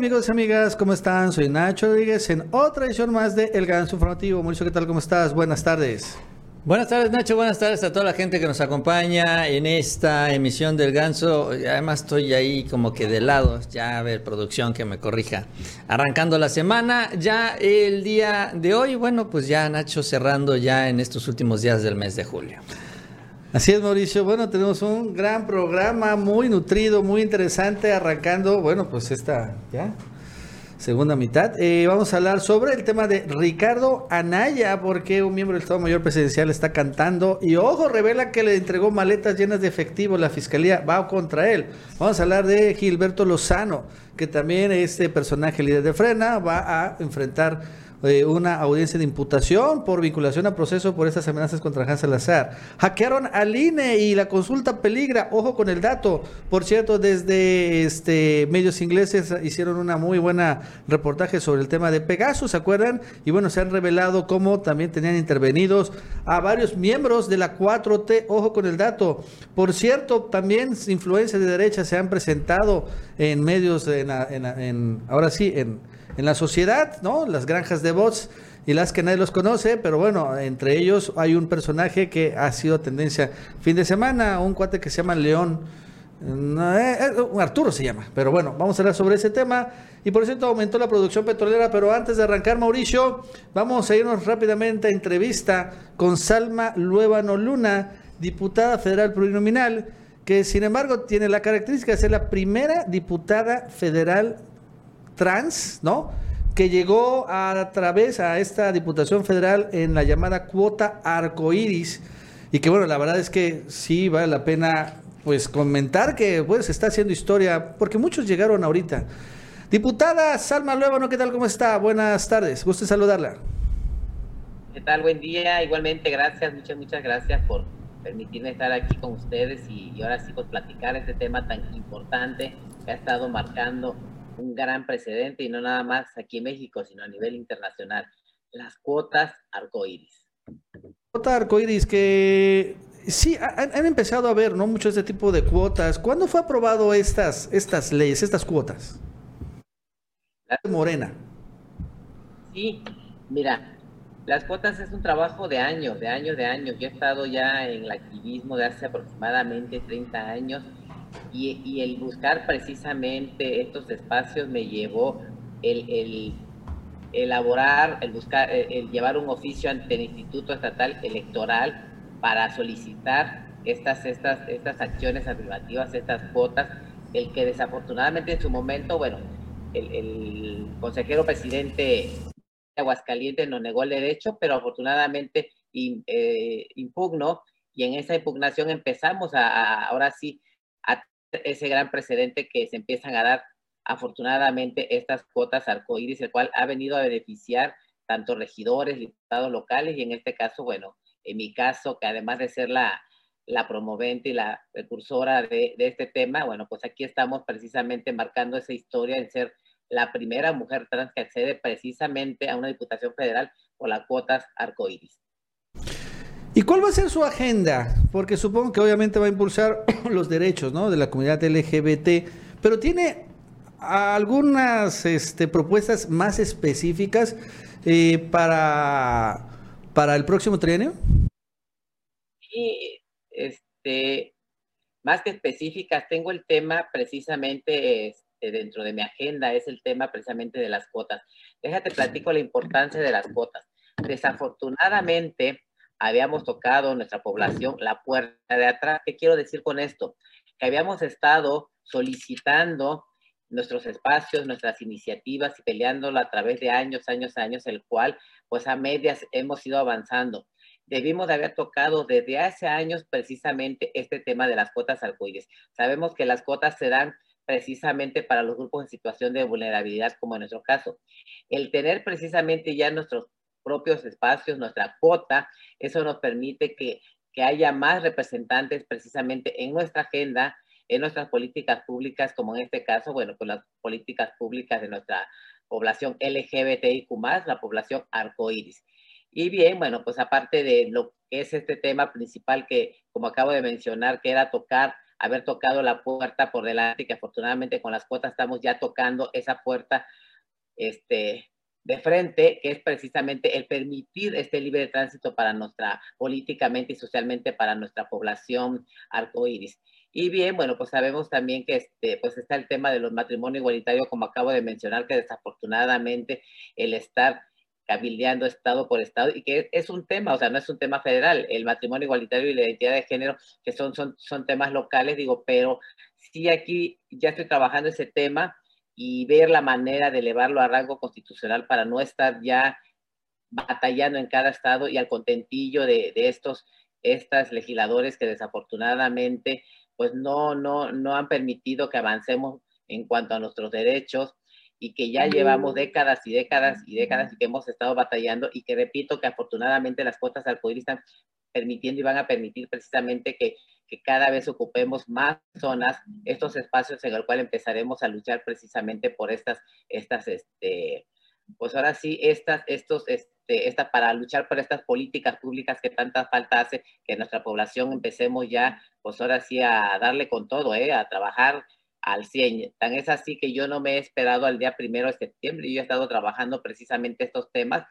amigos y amigas? ¿Cómo están? Soy Nacho Rodríguez en otra edición más de El Ganso Informativo. Mauricio, ¿qué tal? ¿Cómo estás? Buenas tardes. Buenas tardes Nacho, buenas tardes a toda la gente que nos acompaña en esta emisión del Ganso. Además estoy ahí como que de lado, ya a ver, producción que me corrija. Arrancando la semana, ya el día de hoy, bueno, pues ya Nacho cerrando ya en estos últimos días del mes de julio. Así es, Mauricio. Bueno, tenemos un gran programa, muy nutrido, muy interesante, arrancando, bueno, pues esta ya segunda mitad. Eh, vamos a hablar sobre el tema de Ricardo Anaya, porque un miembro del Estado Mayor Presidencial está cantando y ojo, revela que le entregó maletas llenas de efectivo, la fiscalía va contra él. Vamos a hablar de Gilberto Lozano, que también este personaje líder de Frena va a enfrentar eh, una audiencia de imputación por vinculación a proceso por estas amenazas contra Hans Salazar. Hackearon al INE y la consulta peligra. Ojo con el dato. Por cierto, desde este medios ingleses hicieron una muy buena reportaje sobre el tema de Pegasus, ¿se acuerdan? Y bueno, se han revelado cómo también tenían intervenidos a varios miembros de la 4T. Ojo con el dato. Por cierto, también influencias de derecha se han presentado en medios, en ahora sí, en en la sociedad, ¿no? Las granjas de bots y las que nadie los conoce, pero bueno, entre ellos hay un personaje que ha sido tendencia fin de semana, un cuate que se llama León. Eh, eh, Arturo se llama, pero bueno, vamos a hablar sobre ese tema. Y por cierto, aumentó la producción petrolera, pero antes de arrancar, Mauricio, vamos a irnos rápidamente a entrevista con Salma Luébano Luna, diputada federal plurinominal, que sin embargo tiene la característica de ser la primera diputada federal trans, ¿no? Que llegó a, través a esta Diputación Federal en la llamada cuota arcoíris y que bueno, la verdad es que sí vale la pena pues comentar que pues está haciendo historia porque muchos llegaron ahorita. Diputada Salma Luevano, ¿qué tal? ¿Cómo está? Buenas tardes, gusto saludarla. ¿Qué tal? Buen día, igualmente gracias, muchas, muchas gracias por permitirme estar aquí con ustedes y, y ahora sí pues platicar este tema tan importante que ha estado marcando un gran precedente y no nada más aquí en México, sino a nivel internacional. Las cuotas arcoíris. Cuota arcoíris que sí han, empezado a ver, ¿no? Mucho este tipo de cuotas. ¿Cuándo fue aprobado estas, estas leyes, estas cuotas? La Morena. Sí, mira, las cuotas es un trabajo de años, de años, de años. Yo he estado ya en el activismo de hace aproximadamente 30 años y, el buscar precisamente estos espacios me llevó el, elaborar, el buscar, el, llevar un oficio ante el Instituto Estatal Electoral para solicitar estas, estas, estas acciones afirmativas, estas cuotas, el que desafortunadamente en su momento, bueno, el, consejero presidente de Aguascalientes nos negó el derecho, pero afortunadamente eh, impugnó y en esa impugnación empezamos a ahora sí ese gran precedente que se empiezan a dar afortunadamente estas cuotas arcoíris, el cual ha venido a beneficiar tanto regidores, diputados locales y en este caso, bueno, en mi caso, que además de ser la, la promovente y la precursora de, este tema, bueno, pues aquí estamos precisamente marcando esa historia en ser la primera mujer trans que accede precisamente a una diputación federal por las cuotas arcoíris. ¿Y cuál va a ser su agenda? Porque supongo que obviamente va a impulsar los derechos ¿no? de la comunidad LGBT, pero tiene algunas este, propuestas más específicas eh, para, para el próximo trienio. Sí, este, más que específicas, tengo el tema precisamente este, dentro de mi agenda, es el tema precisamente de las cuotas. Déjate platico la importancia de las cuotas. Desafortunadamente, habíamos tocado nuestra población la puerta de atrás. ¿Qué quiero decir con esto? Que habíamos estado solicitando nuestros espacios, nuestras iniciativas y peleándolo a través de años, años, años, el cual pues a medias hemos ido avanzando. Debimos de haber tocado desde hace años precisamente este tema de las cuotas arcoíris. Sabemos que las cuotas se dan precisamente para los grupos en situación de vulnerabilidad, como en nuestro caso. El tener precisamente ya nuestros propios espacios, nuestra cuota, eso nos permite que, que haya más representantes precisamente en nuestra agenda, en nuestras políticas públicas, como en este caso, bueno, con las políticas públicas de nuestra población LGBTIQ, la población arcoíris. Y bien, bueno, pues aparte de lo que es este tema principal que, como acabo de mencionar, que era tocar haber tocado la puerta por delante, que afortunadamente con las cuotas estamos ya tocando esa puerta este, de frente, que es precisamente el permitir este libre tránsito para nuestra, políticamente y socialmente para nuestra población arcoíris. Y bien, bueno, pues sabemos también que este, pues está el tema de los matrimonios igualitarios, como acabo de mencionar, que desafortunadamente el estar cabildeando estado por estado y que es un tema, o sea, no es un tema federal, el matrimonio igualitario y la identidad de género, que son, son, son temas locales, digo, pero sí aquí ya estoy trabajando ese tema y ver la manera de elevarlo a rango constitucional para no estar ya batallando en cada estado y al contentillo de, de estos estas legisladores que desafortunadamente pues no, no, no han permitido que avancemos en cuanto a nuestros derechos y que ya llevamos décadas y décadas y décadas y que hemos estado batallando y que repito que afortunadamente las cuotas arcoíris están permitiendo y van a permitir precisamente que que cada vez ocupemos más zonas, estos espacios en el cual empezaremos a luchar precisamente por estas, estas, este, pues ahora sí, estas, estos, este, esta, para luchar por estas políticas públicas que tanta falta hace que nuestra población empecemos ya, pues ahora sí a darle con todo, ¿eh? a trabajar al 100. Tan es así que yo no me he esperado al día primero de septiembre, yo he estado trabajando precisamente estos temas,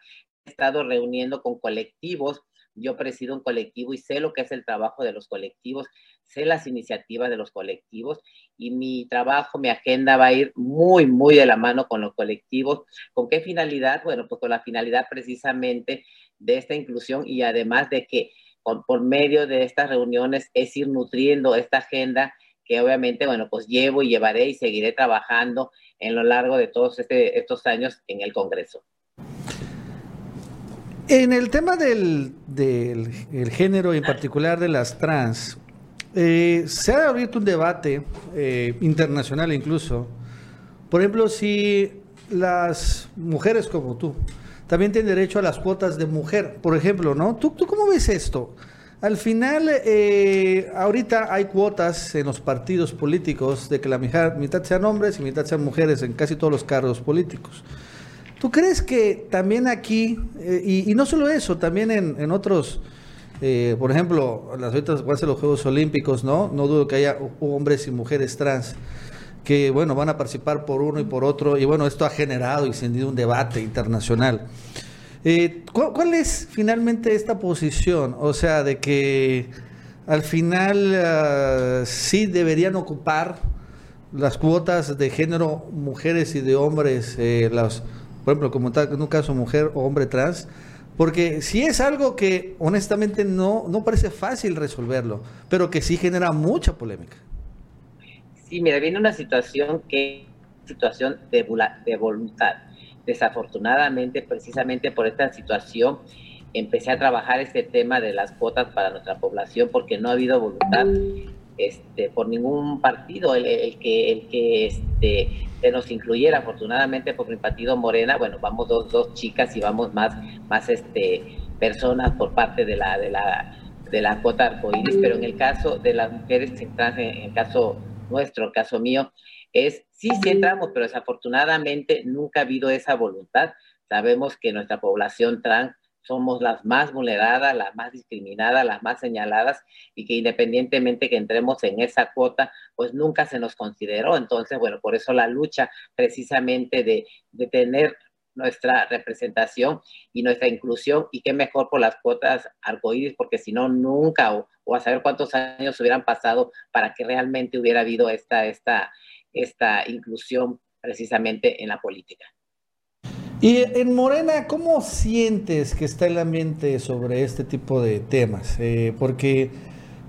he estado reuniendo con colectivos yo presido un colectivo y sé lo que es el trabajo de los colectivos, sé las iniciativas de los colectivos y mi trabajo, mi agenda va a ir muy, muy de la mano con los colectivos. ¿Con qué finalidad? Bueno, pues con la finalidad precisamente de esta inclusión y además de que por medio de estas reuniones es ir nutriendo esta agenda que obviamente, bueno, pues llevo y llevaré y seguiré trabajando en lo largo de todos este, estos años en el Congreso. En el tema del, género y en particular de las trans, eh, se ha abierto un debate eh, internacional incluso. Por ejemplo, si las mujeres como tú también tienen derecho a las cuotas de mujer, por ejemplo, ¿no? ¿Tú, tú cómo ves esto? Al final, eh, ahorita hay cuotas en los partidos políticos de que la mitad, mitad sean hombres y mitad sean mujeres en casi todos los cargos políticos. ¿Tú crees que también aquí, eh, y, no solo eso, también en, otros, eh, por ejemplo, las ahorita van a los Juegos Olímpicos, ¿no? No dudo que haya hombres y mujeres trans que, bueno, van a participar por uno y por otro, y bueno, esto ha generado y encendido un debate internacional. Eh, ¿cuál, es finalmente esta posición? O sea, de que al final ah, sí deberían ocupar las cuotas de género mujeres y de hombres, las por ejemplo, como tal, en un caso mujer o hombre trans, porque si es algo que honestamente no, no parece fácil resolverlo, pero que sí genera mucha polémica. Sí, mira, viene una situación que situación de, de voluntad. Desafortunadamente, precisamente por esta situación, empecé a trabajar este tema de las cuotas para nuestra población porque no ha habido voluntad este, por ningún partido el, que, el que este, se nos incluyera. Afortunadamente, por mi partido Morena, bueno, vamos dos, dos chicas y vamos más, más este, personas por parte de la, de la, de la cuota arcoíris, pero en el caso de las mujeres trans, en el caso nuestro, el caso mío, es sí, sí entramos, pero desafortunadamente nunca ha habido esa voluntad. Sabemos que nuestra población trans somos las más vulneradas, las más discriminadas, las más señaladas y que independientemente que entremos en esa cuota, pues nunca se nos consideró. Entonces, bueno, por eso la lucha precisamente de, de tener nuestra representación y nuestra inclusión y qué mejor por las cuotas arcoíris, porque si no, nunca o, o, a saber cuántos años hubieran pasado para que realmente hubiera habido esta, esta, esta inclusión precisamente en la política. Y en Morena, ¿cómo sientes que está el ambiente sobre este tipo de temas? Eh, porque,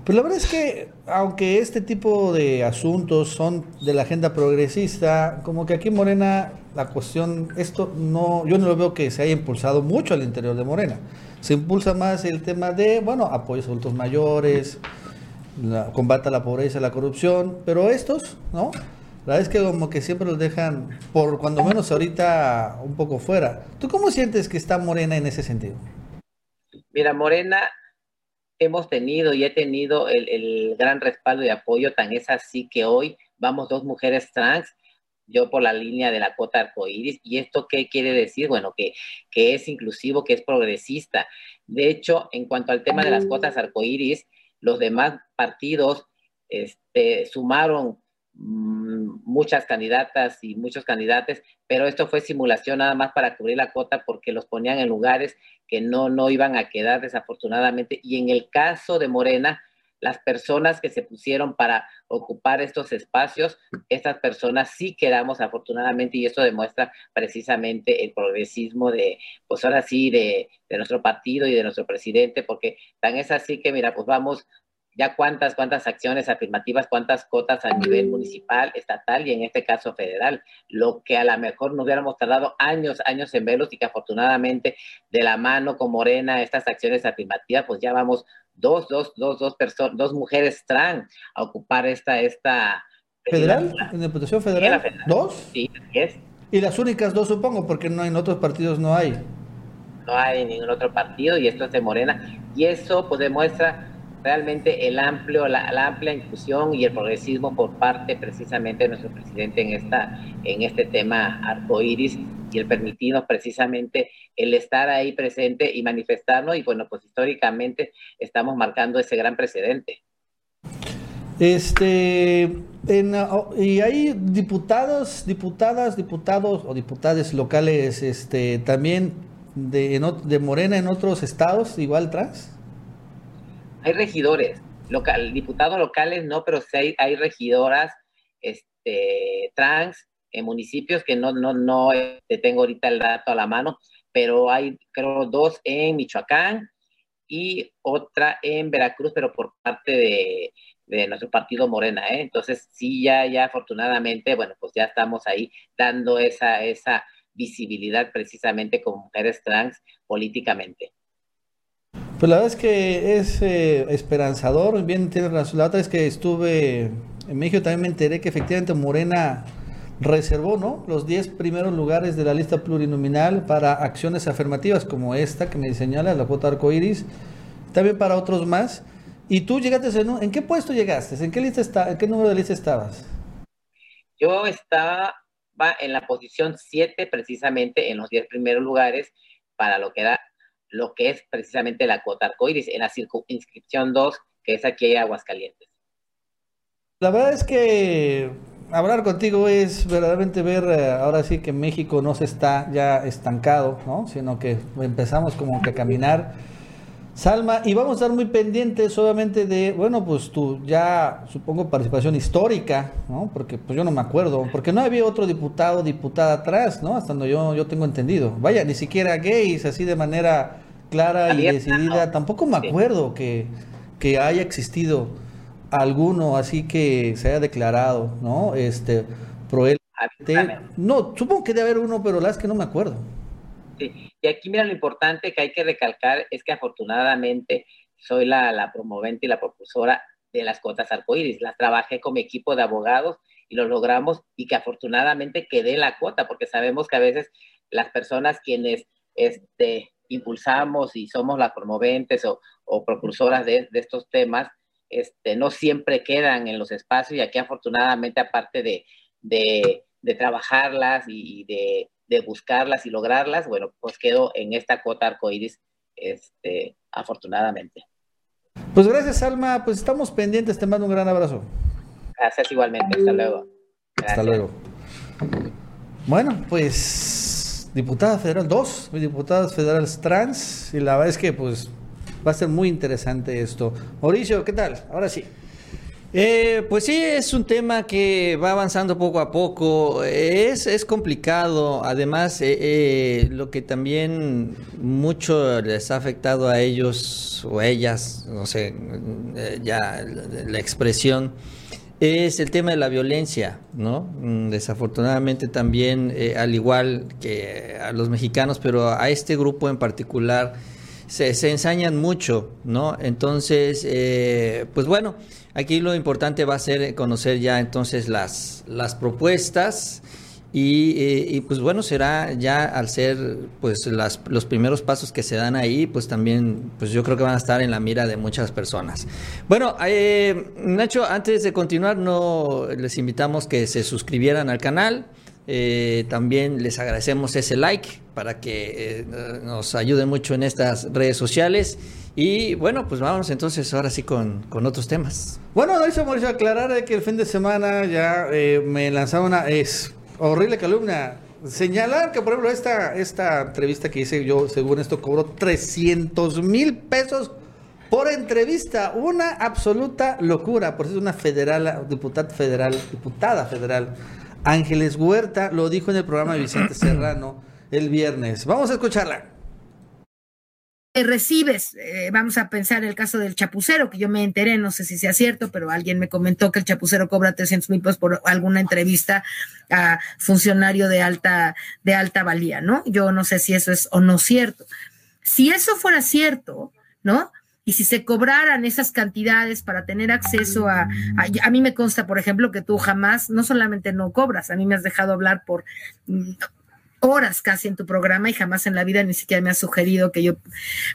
pues la verdad es que, aunque este tipo de asuntos son de la agenda progresista, como que aquí en Morena la cuestión, esto no, yo no lo veo que se haya impulsado mucho al interior de Morena. Se impulsa más el tema de, bueno, apoyos a adultos mayores, la, combate a la pobreza, la corrupción, pero estos, ¿no? La verdad es que como que siempre los dejan, por cuando menos ahorita, un poco fuera. ¿Tú cómo sientes que está Morena en ese sentido? Mira, Morena hemos tenido y he tenido el, gran respaldo y apoyo, tan es así que hoy vamos dos mujeres trans, yo por la línea de la cuota arcoíris. ¿Y esto qué quiere decir? Bueno, que, que es inclusivo, que es progresista. De hecho, en cuanto al tema de las cuotas arcoíris, los demás partidos este, sumaron muchas candidatas y muchos candidatos, pero esto fue simulación nada más para cubrir la cuota porque los ponían en lugares que no, no iban a quedar desafortunadamente. Y en el caso de Morena, las personas que se pusieron para ocupar estos espacios, estas personas sí quedamos afortunadamente y esto demuestra precisamente el progresismo de, pues ahora sí, de, de nuestro partido y de nuestro presidente, porque tan es así que, mira, pues vamos ya cuántas, cuántas acciones afirmativas, cuántas cotas a nivel municipal, estatal y en este caso federal, lo que a lo mejor nos hubiéramos tardado años, años en verlos y que afortunadamente de la mano con Morena, estas acciones afirmativas, pues ya vamos dos, dos, dos, dos personas, dos mujeres trans a ocupar esta, esta ¿Federal? ¿En Diputación Federal? ¿Dos? Sí, es. Y las únicas dos, supongo, porque no en otros partidos no hay. No hay ningún otro partido y esto es de Morena. Y eso pues demuestra realmente el amplio, la, amplia inclusión y el progresismo por parte precisamente de nuestro presidente en, esta, en este tema arcoíris y el permitirnos precisamente el estar ahí presente y manifestarnos y bueno, pues históricamente estamos marcando ese gran precedente. Este, en, y hay diputados, diputadas, diputados o diputadas locales, este, también de, de Morena en otros estados, igual trans hay regidores, local, diputados locales no, pero sí hay, regidoras este, trans en municipios que no, no, no te tengo ahorita el dato a la mano, pero hay creo dos en Michoacán y otra en Veracruz, pero por parte de, de nuestro partido Morena, ¿eh? Entonces, sí, ya, ya afortunadamente, bueno, pues ya estamos ahí dando esa, esa visibilidad precisamente con mujeres trans políticamente. Pues la verdad es que es eh, esperanzador, bien tiene razón. La otra vez que estuve en México también me enteré que efectivamente Morena reservó ¿no? los 10 primeros lugares de la lista plurinominal para acciones afirmativas como esta que me señala, la cuota arcoiris, también para otros más. ¿Y tú llegaste en, en qué puesto llegaste? ¿En qué lista está, en qué número de lista estabas? Yo estaba en la posición 7 precisamente en los 10 primeros lugares para lo que era lo que es precisamente la cuota arcoíris en la circunscripción 2, que es aquí en Aguascalientes. La verdad es que hablar contigo es verdaderamente ver eh, ahora sí que México no se está ya estancado, ¿no? sino que empezamos como que a caminar. Salma, y vamos a estar muy pendientes obviamente de, bueno, pues tu ya supongo participación histórica, ¿no? Porque pues yo no me acuerdo, porque no había otro diputado, diputada atrás, ¿no? Hasta donde yo, yo tengo entendido. Vaya, ni siquiera gays, así de manera clara y decidida. Tampoco me acuerdo que, que haya existido alguno así que se haya declarado, ¿no? Este, pro No, supongo que debe haber uno, pero la es que no me acuerdo. Y aquí mira lo importante que hay que recalcar es que afortunadamente soy la, promovente y la propulsora de las cuotas arcoíris. Las trabajé con mi equipo de abogados y lo logramos y que afortunadamente quedé la cuota, porque sabemos que a veces las personas quienes este, impulsamos y somos las promoventes o, o propulsoras de, estos temas, este, no siempre quedan en los espacios y aquí afortunadamente aparte de, de trabajarlas y de, de, buscarlas y lograrlas, bueno, pues quedo en esta cuota arcoíris este, afortunadamente. Pues gracias Alma, pues estamos pendientes, te mando un gran abrazo. Gracias igualmente, hasta luego. Hasta luego. Bueno, pues diputada federal, dos diputadas federales trans, y la verdad es que pues va a ser muy interesante esto. Mauricio, ¿qué tal? Ahora sí. Eh, pues sí, es un tema que va avanzando poco a poco. Es, es complicado. Además, eh, eh, lo que también mucho les ha afectado a ellos o ellas, no sé, ya la expresión es el tema de la violencia, ¿no? Mm, desafortunadamente también, eh, al igual que a los mexicanos, pero a este grupo en particular, se, se ensañan mucho, ¿no? Entonces, eh, pues bueno, aquí lo importante va a ser conocer ya entonces las, las propuestas eh, y, pues bueno, será ya al ser pues las, los primeros pasos que se dan ahí, pues también pues yo creo que van a estar en la mira de muchas personas. Bueno, eh, Nacho, antes de continuar, no les invitamos que se suscribieran al canal. Eh, también les agradecemos ese like para que nos ayuden mucho en estas redes sociales Y bueno, pues vamos entonces ahora sí con, con otros temas. Bueno, no hizo Mauricio aclarar de que el fin de semana ya eh, me lanzaba una es horrible calumnia. Señalar que, por ejemplo, esta, esta entrevista que hice yo, según esto, cobró 300 mil pesos por entrevista. Una absoluta locura. Por eso es una federal, diputada federal, diputada federal. Ángeles Huerta lo dijo en el programa de Vicente Serrano el viernes. Vamos a escucharla recibes, eh, vamos a pensar el caso del chapucero, que yo me enteré, no sé si sea cierto, pero alguien me comentó que el chapucero cobra 300 mil pesos por alguna entrevista a funcionario de alta, de alta valía, ¿no? Yo no sé si eso es o no cierto. Si eso fuera cierto, ¿no? Y si se cobraran esas cantidades para tener acceso a, a, mí me consta, por ejemplo, que tú jamás, no solamente no cobras, a mí me has dejado hablar por horas casi en tu programa y jamás en la vida ni siquiera me ha sugerido que yo,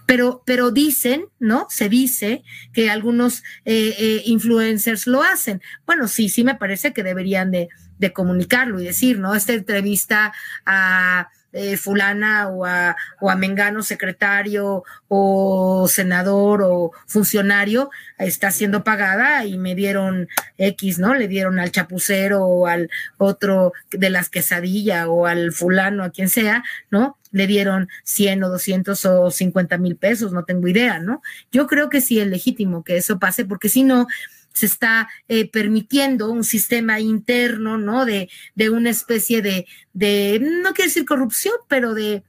pero, pero dicen, ¿no? Se dice que algunos eh, eh, influencers lo hacen. Bueno, sí, sí me parece que deberían de, de comunicarlo y decir, ¿no? Esta entrevista a eh, fulana o a, o a Mengano secretario o senador o funcionario está siendo pagada y me dieron X, ¿no? Le dieron al chapucero o al otro de las quesadillas o al fulano, a quien sea, ¿no? Le dieron 100 o 200 o 50 mil pesos, no tengo idea, ¿no? Yo creo que sí es legítimo que eso pase porque si no, se está eh, permitiendo un sistema interno, ¿no? De, de una especie de, de, no quiero decir corrupción, pero de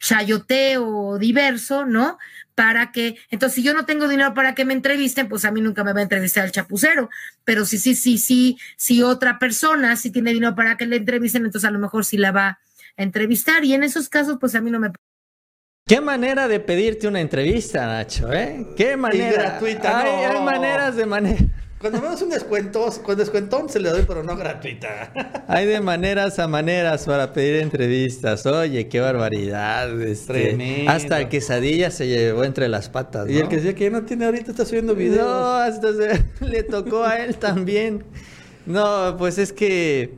chayoteo diverso, ¿no? Para que, entonces, si yo no tengo dinero para que me entrevisten, pues a mí nunca me va a entrevistar el chapucero. Pero si, sí, sí, sí, si otra persona sí tiene dinero para que le entrevisten, entonces a lo mejor sí la va a entrevistar. Y en esos casos, pues a mí no me Qué manera de pedirte una entrevista, Nacho, ¿eh? Qué manera. Y gratuita, hay, no. hay maneras de manera. Cuando vemos un descuento, con descuentón se le doy, pero no gratuita. Hay de maneras a maneras para pedir entrevistas. Oye, qué barbaridad. Este, Tremendo. hasta el quesadilla se llevó entre las patas. ¿no? Y el que decía que ya no tiene ahorita está subiendo videos. No, hasta se, le tocó a él también. No, pues es que.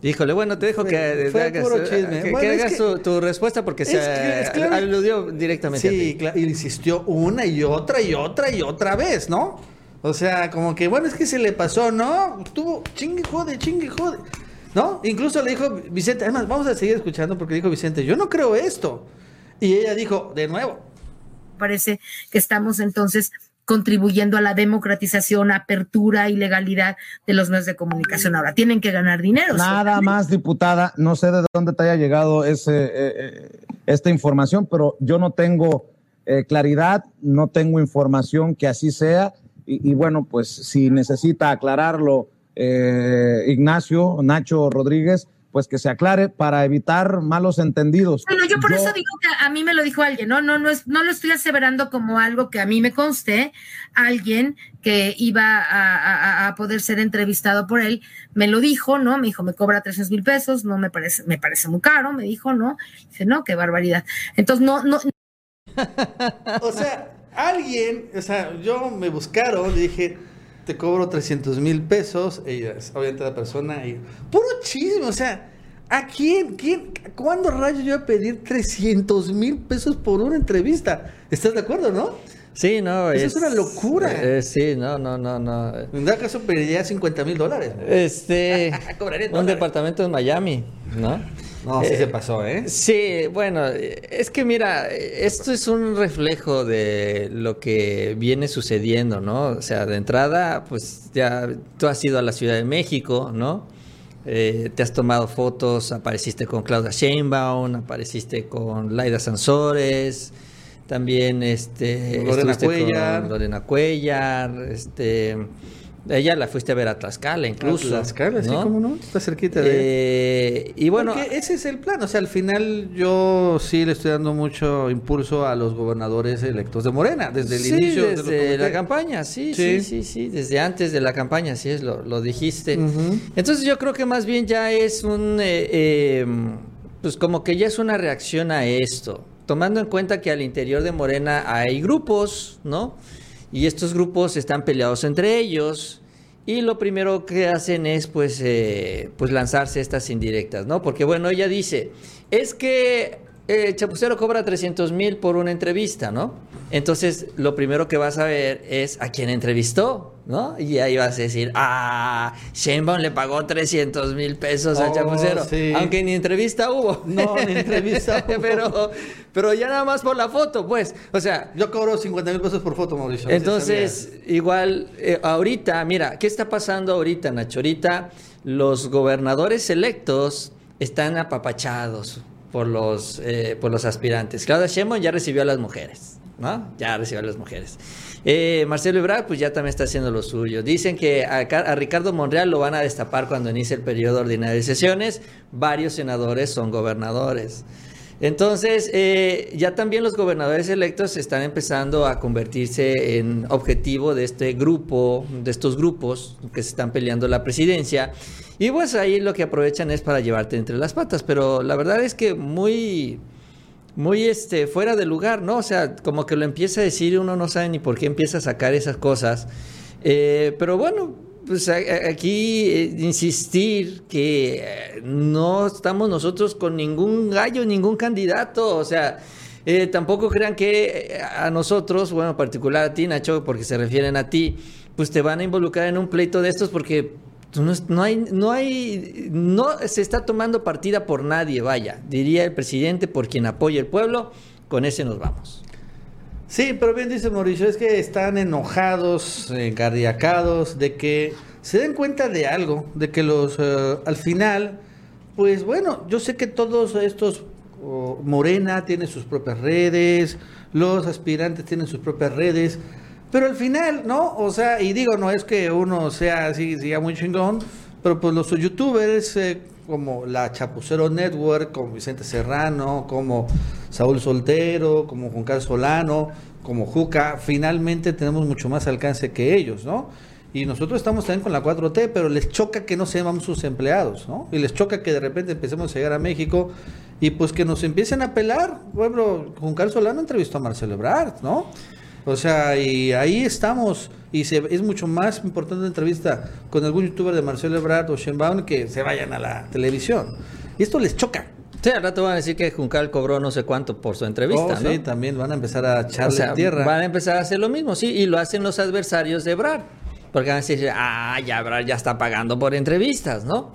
Híjole, bueno, te dejo Fue- que, fue hagas, puro chisme. que- Bueno, hagas que- tu, tu respuesta porque es se que- es claro. aludió directamente a Sí, ti. claro, y insistió una y otra y otra y otra vez, ¿no? O sea, como que, bueno, es que se le pasó, ¿no? Estuvo chingue, jode, chingue, jode. ¿No? Incluso le dijo Vicente, además, vamos a seguir escuchando porque dijo Vicente, yo no creo esto. Y ella dijo, de nuevo, parece que estamos entonces contribuyendo a la democratización, apertura y legalidad de los medios de comunicación. Ahora, tienen que ganar dinero. Nada más, diputada. No sé de dónde te haya llegado ese, eh, eh, esta información, pero yo no tengo eh, claridad, no tengo información que así sea. Y, bueno, pues si necesita aclararlo Ignacio, Nacho Rodríguez, pues que se aclare para evitar malos entendidos. Bueno, yo por eso digo que a mí me lo dijo alguien, no, no, no es, no lo estoy aseverando como algo que a mí me conste, alguien que iba a, a- a poder ser entrevistado por él, me lo dijo, ¿no? Me dijo, me cobra 300 mil pesos, no me parece, me parece muy caro, me dijo, ¿no? Dice, no, qué barbaridad. Entonces, no, no, o sea, alguien, o sea, yo me buscaron y dije, te cobro 300 mil pesos, ella es obviamente la persona, y puro chisme, o sea, ¿a quién, quién, cuándo rayos yo voy a pedir 300 mil pesos por una entrevista? ¿Estás de acuerdo, no? Sí, no. Eso es una locura. eh, sí, no, no, no, no. En dado caso pediría 50 mil dólares. Este. Un dólares. departamento en Miami, ¿no? No, sí Eh, se pasó, ¿eh? Sí, bueno, es que mira, esto es un reflejo de lo que viene sucediendo, ¿no? O sea, de entrada, pues ya tú has ido a la Ciudad de México, ¿no? Eh, te has tomado fotos, apareciste con Claudia Sheinbaum, apareciste con Laida Sansores, también este, Lorena estuviste con Cuellar. Lorena Cuellar, este, ella la fuiste a ver a Tlaxcala incluso. Tlaxcala, sí, ¿no? ¿cómo no? Está cerquita de... Eh, y bueno, Porque ese es el plan. O sea, al final yo sí le estoy dando mucho impulso a los gobernadores electos de Morena, desde el sí, inicio. de desde comenté. la campaña, sí, sí, Sí. sí, sí, desde antes de la campaña, sí es, lo, lo dijiste. Entonces yo creo que más bien ya es un, eh, eh, pues como que ya es una reacción a esto, tomando en cuenta que al interior de Morena hay grupos, ¿no? Y estos grupos están peleados entre ellos. Y lo primero que hacen es pues, eh, pues lanzarse estas indirectas, ¿no? Porque bueno, ella dice, es que el chapucero cobra 300 mil por una entrevista, ¿no? Entonces, lo primero que vas a ver es a quién entrevistó, ¿no? Y ahí vas a decir, ah, Sheinbaum le pagó 300 mil pesos al Oh, chapucero. sí. Aunque ni entrevista hubo. No, ni entrevista hubo. pero, pero ya nada más por la foto, pues. O sea, Yo cobro 50 mil pesos por foto, Mauricio. entonces, igual, eh, ahorita, mira, ¿qué está pasando ahorita, Nacho? Ahorita los gobernadores electos están apapachados por los, eh, por los aspirantes. Claudia Sheinbaum ya recibió a las mujeres, ¿no? Ya recibió a las mujeres. Eh, Marcelo Ebrard, pues ya también está haciendo lo suyo. Dicen que a, Ca- a Ricardo Monreal lo van a destapar cuando inicie el periodo ordinario de sesiones. Varios senadores son gobernadores. Entonces, eh, ya también los gobernadores electos están empezando a convertirse en objetivo de este grupo, de estos grupos que se están peleando la presidencia. Y pues ahí lo que aprovechan es para llevarte entre las patas. Pero la verdad es que muy, muy este, fuera de lugar, ¿no? O sea, como que lo empieza a decir uno no sabe ni por qué empieza a sacar esas cosas. Eh, pero bueno, pues aquí eh, insistir que eh, no estamos nosotros con ningún gallo, ningún candidato, o sea, eh, tampoco crean que a nosotros, bueno, en particular a ti, Nacho, porque se refieren a ti, pues te van a involucrar en un pleito de estos porque no, hay, no hay, no se está tomando partida por nadie, vaya, diría el presidente, por quien apoya el pueblo, con ese nos vamos. Sí, pero bien dice Mauricio, es que están enojados, encardiacados, de que se den cuenta de algo, de que los, eh, al final, pues bueno, yo sé que todos estos, Morena tiene sus propias redes, los aspirantes tienen sus propias redes, pero al final, ¿no? O sea, y digo, no es que uno sea así, sea muy chingón, pero pues los youtubers eh, como la Chapucero Network, como Vicente Serrano, como Saúl Soltero, como Juan Carlos Solano, como Juca, finalmente tenemos mucho más alcance que ellos, ¿no? Y nosotros estamos también con la 4T, pero les choca que no seamos sus empleados, ¿no? Y les choca que de repente empecemos a llegar a México y pues que nos empiecen a pelar. Bueno, Juan Carlos Solano entrevistó a Marcelo Ebrard, ¿no? O sea, y ahí estamos. Y se, es mucho más importante la entrevista con algún youtuber de Marcelo Ebrard o Shenbaum que se vayan a la televisión. Y esto les choca. Sí, al rato van a decir que Juncal cobró no sé cuánto por su entrevista, Oh, ¿no? sí, también van a empezar a O echarle sea, tierra. van a empezar a hacer lo mismo, sí, y lo hacen los adversarios de Ebrard. Porque van a decir, ah, ya Ebrard ya está pagando por entrevistas, ¿no?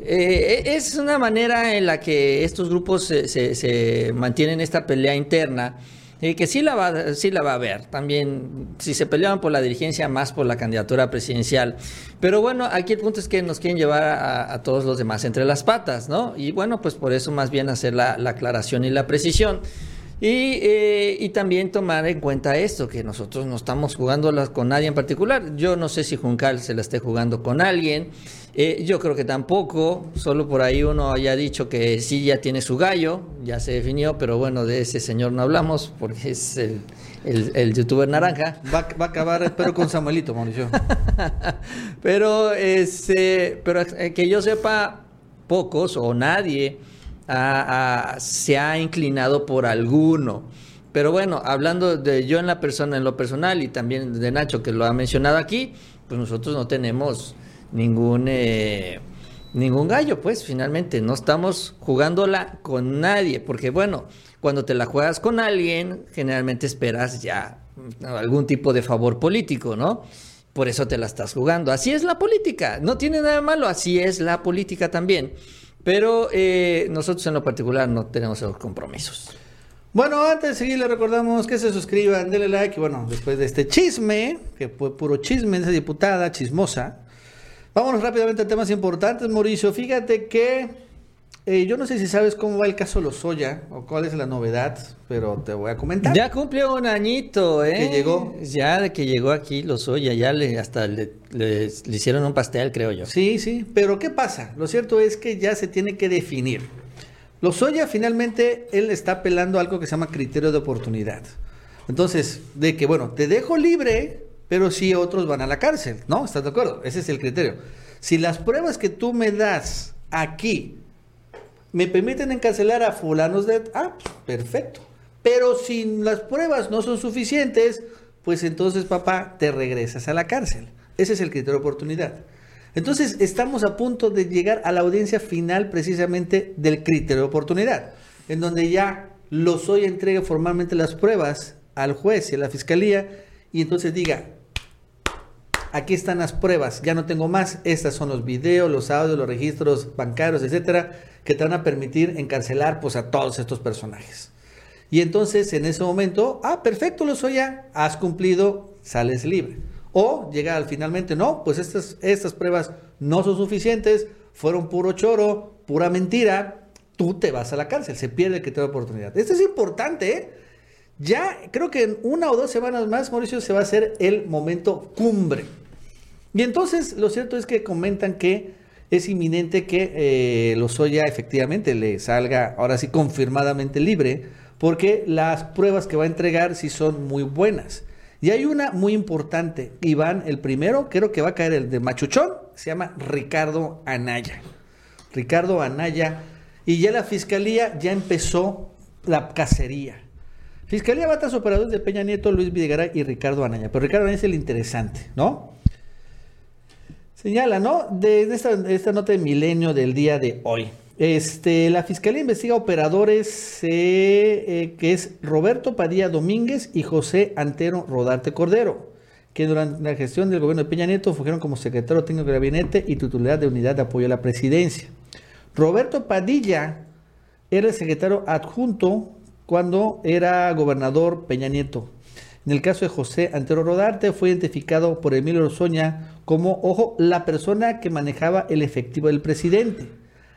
Eh, es una manera en la que estos grupos se, se- se mantienen esta pelea interna, que sí la, va, sí la va a haber. También, si se peleaban por la dirigencia, más por la candidatura presidencial. Pero bueno, aquí el punto es que nos quieren llevar a, a todos los demás entre las patas, ¿no? Y bueno, pues por eso más bien hacer la, la aclaración y la precisión. Y, eh, y también tomar en cuenta esto, que nosotros no estamos jugándolas con nadie en particular. Yo no sé si Juncal se la esté jugando con alguien. Eh, yo creo que tampoco. Solo por ahí uno haya dicho que sí ya tiene su gallo, ya se definió, pero bueno, de ese señor no hablamos porque es el, el- el youtuber naranja. Va, va a acabar, espero, con Samuelito, Mauricio. pero este, pero eh, que yo sepa, pocos o nadie ha- se ha inclinado por alguno. Pero bueno, hablando de yo en la persona, en lo personal y también de Nacho que lo ha mencionado aquí, pues nosotros no tenemos ningún eh, ningún gallo, pues finalmente no estamos jugándola con nadie, porque bueno, cuando te la juegas con alguien, generalmente esperas ya algún tipo de favor político, ¿no? Por eso te la estás jugando. Así es la política. No tiene nada malo. Así es la política también. Pero eh, nosotros en lo particular no tenemos esos compromisos. Bueno, antes de seguir, les recordamos que se suscriban, denle like. Y bueno, después de este chisme, que fue puro chisme de esa diputada chismosa, vámonos rápidamente a temas importantes, Mauricio. Fíjate que eh, yo no sé si sabes cómo va el caso Lozoya o cuál es la novedad, pero te voy a comentar. Ya cumplió un añito, ¿eh? Que llegó. Ya de que llegó aquí Lozoya, ya le, hasta le, le- le hicieron un pastel, creo yo. Sí, sí, pero ¿qué pasa? Lo cierto es que ya se tiene que definir. Lozoya finalmente, él está apelando a algo que se llama criterio de oportunidad. Entonces, de que, bueno, te dejo libre, pero si otros van a la cárcel, ¿no? ¿Estás de acuerdo? Ese es el criterio. Si las pruebas que tú me das aquí me permiten encarcelar a fulanos de... Ah, pues, perfecto. Pero si las pruebas no son suficientes, pues entonces, papá, te regresas a la cárcel. Ese es el criterio de oportunidad. Entonces, estamos a punto de llegar a la audiencia final precisamente del criterio de oportunidad, en donde ya Lozoya entregue formalmente las pruebas al juez y a la fiscalía y entonces diga, aquí están las pruebas, ya no tengo más, estas son los videos, los audios, los registros bancarios, etcétera, que te van a permitir encarcelar pues a todos estos personajes. Y entonces en ese momento, ah, perfecto, Lozoya, has cumplido, sales libre. O llega al finalmente, no, pues estas, estas pruebas no son suficientes, fueron puro choro, pura mentira, tú te vas a la cárcel, se pierde que te da oportunidad. Esto es importante, ¿eh? Ya creo que en una o dos semanas más, Mauricio, se va a hacer el momento cumbre. Y entonces lo cierto es que comentan que es inminente que eh, Lozoya efectivamente le salga ahora sí confirmadamente libre, porque las pruebas que va a entregar sí son muy buenas. Y hay una muy importante, Iván, el primero, creo que va a caer el de Machuchón, se llama Ricardo Anaya. Ricardo Anaya, y ya la fiscalía ya empezó la cacería. Fiscalía va a operadores de Peña Nieto, Luis Videgaray y Ricardo Anaya. Pero Ricardo Anaya es el interesante, ¿no? Señala, ¿no? De, esta, nota de milenio del día de hoy. Este, la Fiscalía investiga operadores eh, que es Roberto Padilla Domínguez y José Antero Rodarte Cordero, que durante la gestión del gobierno de Peña Nieto fungieron como secretario técnico de gabinete y titular de unidad de apoyo a la presidencia. Roberto Padilla era el secretario adjunto cuando era gobernador Peña Nieto. En el caso de José Antero Rodarte fue identificado por Emilio Rosoña como, ojo, la persona que manejaba el efectivo del presidente.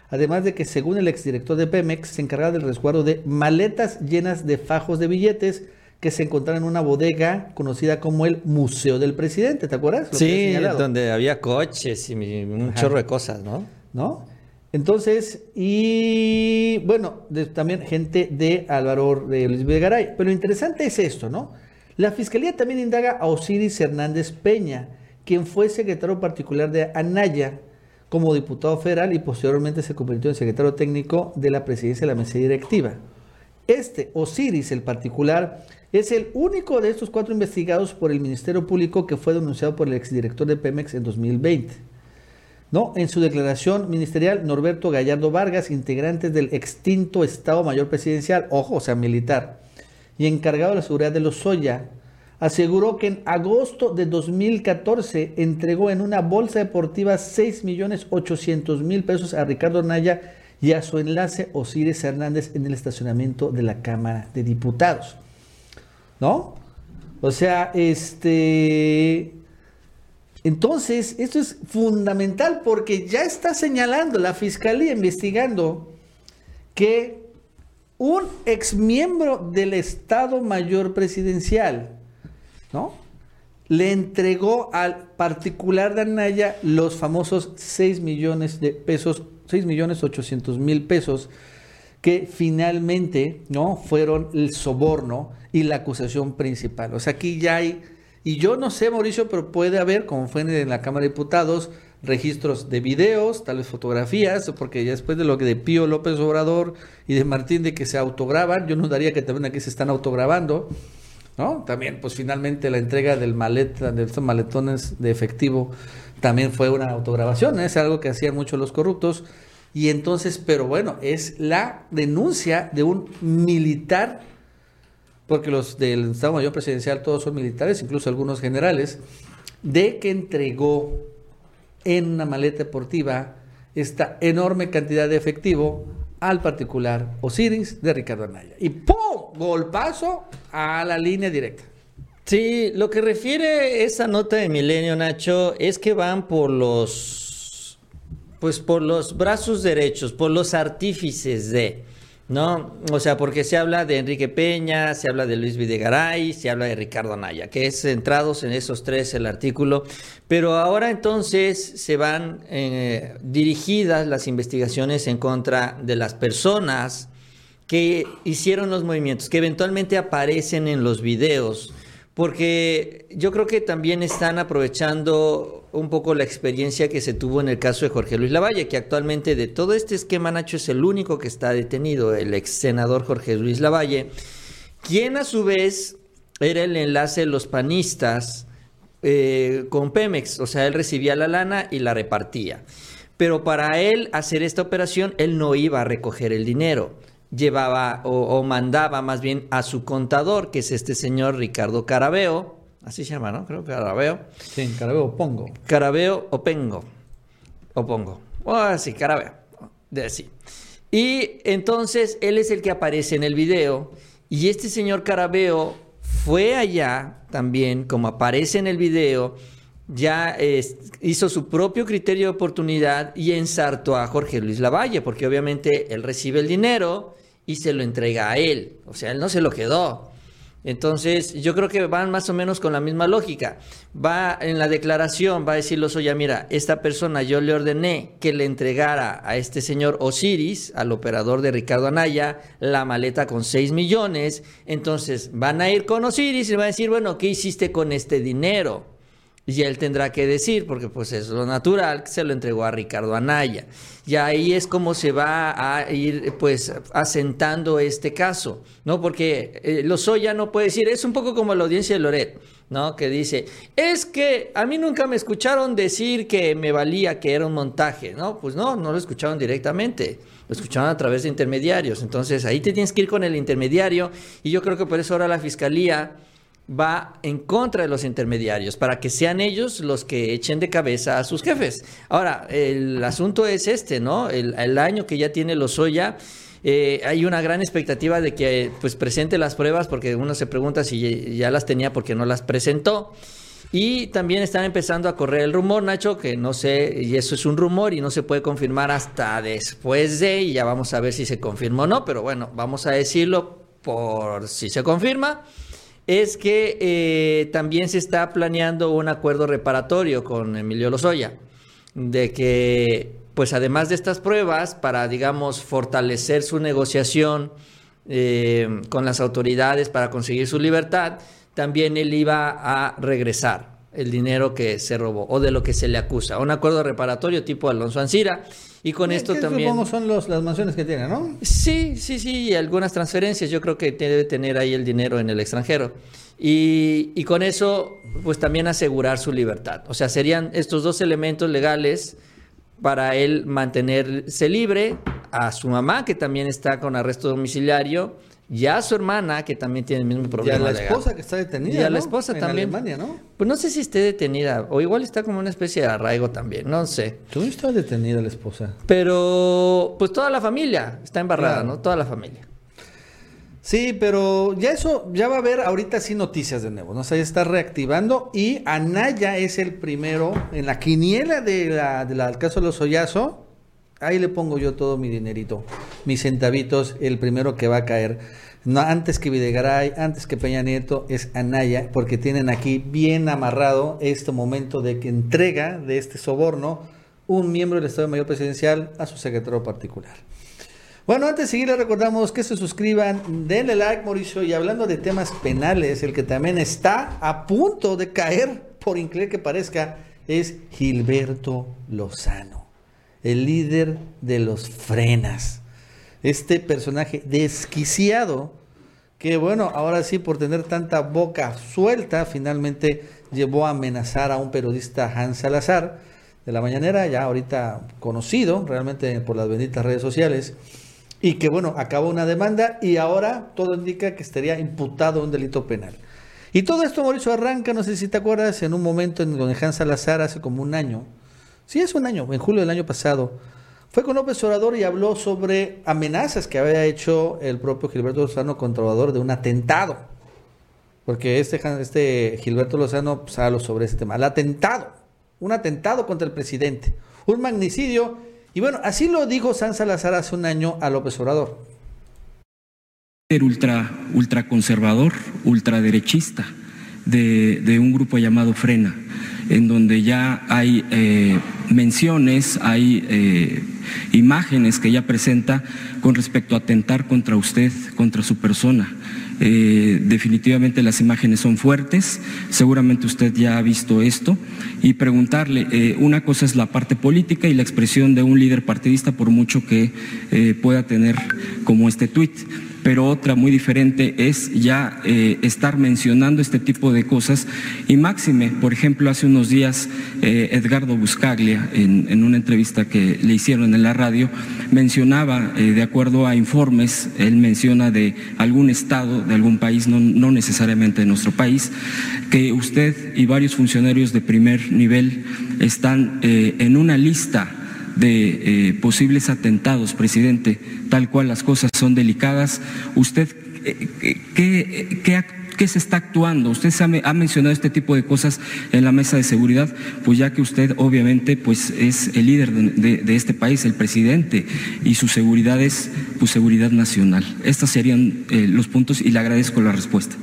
Además de que, según el exdirector de Pemex, se encargaba del resguardo de maletas llenas de fajos de billetes que se encontraron en una bodega conocida como el Museo del Presidente, ¿te acuerdas? sí, donde había coches y un chorro de cosas, ¿no? ¿No? Entonces, y bueno, también gente de Álvaro de Luis Videgaray. Pero lo interesante es esto, ¿no? La fiscalía también indaga a Osiris Hernández Peña, quien fue secretario particular de Anaya como diputado federal y posteriormente se convirtió en secretario técnico de la presidencia de la mesa directiva. Este Osiris, el particular, es el único de estos cuatro investigados por el Ministerio Público que fue denunciado por el exdirector de Pemex en 2020. ¿No? En su declaración ministerial, Norberto Gallardo Vargas, integrante del extinto Estado Mayor Presidencial, ojo, o sea, militar, y encargado de la seguridad de los Soya, aseguró que en agosto de 2014 entregó en una bolsa deportiva 6 millones 800 mil pesos a Ricardo Naya y a su enlace Osiris Hernández en el estacionamiento de la Cámara de Diputados. ¿No? O sea, este... Entonces, esto es fundamental porque ya está señalando la Fiscalía investigando que un exmiembro del Estado Mayor Presidencial, ¿no? Le entregó al particular de Anaya los famosos 6 millones de pesos, 6 millones 800 mil pesos, que finalmente, ¿no? Fueron el soborno y la acusación principal. O sea, aquí ya hay, y yo no sé, Mauricio, pero puede haber, como fue en la Cámara de Diputados, registros de videos, tal vez fotografías, porque ya después de lo que de Pío López Obrador y de Martín de que se autograban, yo no daría que también aquí se están autograbando. ¿no? También, pues finalmente la entrega del maleta, de estos maletones de efectivo, también fue una autograbación, es algo que hacían mucho los corruptos. Y entonces, pero bueno, es la denuncia de un militar, porque los del Estado Mayor Presidencial todos son militares, incluso algunos generales, de que entregó en una maleta deportiva esta enorme cantidad de efectivo al particular Osiris de Ricardo Anaya. Y ¡pum! Golpazo a la línea directa. Sí, lo que refiere esa nota de Milenio, Nacho, es que van por los, pues por los brazos derechos, por los artífices de, ¿no? O sea, porque se habla de Enrique Peña, se habla de Luis Videgaray, se habla de Ricardo Anaya, que es centrados en esos tres el artículo, pero ahora entonces se van eh, dirigidas las investigaciones en contra de las personas que hicieron los movimientos, que eventualmente aparecen en los videos, porque yo creo que también están aprovechando un poco la experiencia que se tuvo en el caso de Jorge Luis Lavalle, que actualmente de todo este esquema Nacho es el único que está detenido, el ex senador Jorge Luis Lavalle, quien a su vez era el enlace de los panistas eh, con Pemex, o sea, él recibía la lana y la repartía. Pero para él hacer esta operación, él no iba a recoger el dinero llevaba o, mandaba más bien a su contador, que es este señor Ricardo Carabeo, así se llama, ¿no? Creo que Carabeo. Sí, Carabeo Pongo. Carabeo o Pengo, o Pongo. Oh, sí, Carabeo, de así. Y entonces él es el que aparece en el video y este señor Carabeo fue allá también, como aparece en el video, ya hizo su propio criterio de oportunidad y ensartó a Jorge Luis Lavalle, porque obviamente él recibe el dinero y se lo entrega a él. O sea, él no se lo quedó. Entonces, yo creo que van más o menos con la misma lógica. Va en la declaración, va a decir oye, mira, esta persona yo le ordené que le entregara a este señor Osiris, al operador de Ricardo Anaya, la maleta con 6 millones. Entonces, van a ir con Osiris y va a decir, bueno, ¿qué hiciste con este dinero? Y él tendrá que decir, porque pues es lo natural, que se lo entregó a Ricardo Anaya. Y ahí es como se va a ir pues asentando este caso, ¿no? Porque eh, Lozoya no puede decir, es un poco como la audiencia de Loret, ¿no? Que dice, es que a mí nunca me escucharon decir que me valía que era un montaje, ¿no? Pues no, no lo escucharon directamente lo escucharon a través de intermediarios. Entonces ahí te tienes que ir con el intermediario y yo creo que por eso ahora la fiscalía va en contra de los intermediarios, para que sean ellos los que echen de cabeza a sus jefes. Ahora, el asunto es este, ¿no? El, año que ya tiene Lozoya, eh, hay una gran expectativa de que pues presente las pruebas, porque uno se pregunta si ya las tenía porque no las presentó. Y también están empezando a correr el rumor, Nacho, que no sé, y eso es un rumor y no se puede confirmar hasta después de, y ya vamos a ver si se confirma o no, pero bueno, vamos a decirlo por si se confirma es que eh, también se está planeando un acuerdo reparatorio con Emilio Lozoya, de que, pues además de estas pruebas, para, digamos, fortalecer su negociación eh, con las autoridades para conseguir su libertad, también él iba a regresar el dinero que se robó o de lo que se le acusa. Un acuerdo reparatorio tipo Alonso Ancira. Y con esto también... Supongo son los, las mansiones que tiene, ¿no? Sí, sí, sí, y algunas transferencias. Yo creo que debe tener ahí el dinero en el extranjero. Y, y con eso, pues también asegurar su libertad. O sea, serían estos dos elementos legales para él mantenerse libre, a su mamá, que también está con arresto domiciliario, ya su hermana, que también tiene el mismo problema. Y la esposa que está detenida. Y a la esposa también. Alemania, ¿no? Pues no sé si esté detenida, o igual está como una especie de arraigo también, no sé. ¿Tú está detenida la esposa? Pero, pues toda la familia está embarrada, ¿no? Toda la familia. Sí, pero ya eso, ya va a haber ahorita sí noticias de nuevo, ¿no? O sea, ya está reactivando y Anaya es el primero en la quiniela de la, del caso de los Oyazo Ahí le pongo yo todo mi dinerito, mis centavitos, el primero que va a caer. Antes que Videgaray, antes que Peña Nieto, es Anaya, porque tienen aquí bien amarrado este momento de que entrega de este soborno un miembro del Estado Mayor Presidencial a su secretario particular. Bueno, antes de seguir, les recordamos que se suscriban, denle like, Mauricio, y hablando de temas penales, el que también está a punto de caer, por increíble que parezca, es Gilberto Lozano el líder de los frenas. Este personaje desquiciado, que bueno, ahora sí por tener tanta boca suelta, finalmente llevó a amenazar a un periodista Hans Salazar de la mañanera, ya ahorita conocido realmente por las benditas redes sociales, y que bueno, acabó una demanda y ahora todo indica que estaría imputado un delito penal. Y todo esto, Mauricio, arranca, no sé si te acuerdas, en un momento en donde Hans Salazar hace como un año, Sí, es un año, en julio del año pasado. Fue con López Obrador y habló sobre amenazas que había hecho el propio Gilberto Lozano contra de un atentado. Porque este, este Gilberto Lozano pues, habló sobre ese tema. El atentado. Un atentado contra el presidente. Un magnicidio. Y bueno, así lo dijo San Salazar hace un año a López Obrador. Ultra, ultraconservador, ultraderechista de, de un grupo llamado Frena en donde ya hay eh, menciones, hay eh, imágenes que ya presenta con respecto a atentar contra usted, contra su persona. Eh, definitivamente las imágenes son fuertes, seguramente usted ya ha visto esto, y preguntarle, una cosa es la parte política y la expresión de un líder partidista, por mucho que pueda tener como este tuit pero otra muy diferente es ya eh, estar mencionando este tipo de cosas. Y máxime, por ejemplo, hace unos días eh, Edgardo Buscaglia, en, una entrevista que le hicieron en la radio, mencionaba, eh, de acuerdo a informes, él menciona de algún estado, de algún país, no, no necesariamente de nuestro país, que usted y varios funcionarios de primer nivel están en una lista de eh, posibles atentados, presidente, tal cual las cosas son delicadas. ¿Usted eh, qué, qué, qué, se está actuando? Usted ha, mencionado este tipo de cosas en la mesa de seguridad, pues ya que usted obviamente pues es el líder de, este país, el presidente, y su seguridad es pues, seguridad nacional. Estos serían eh, los puntos y le agradezco la respuesta.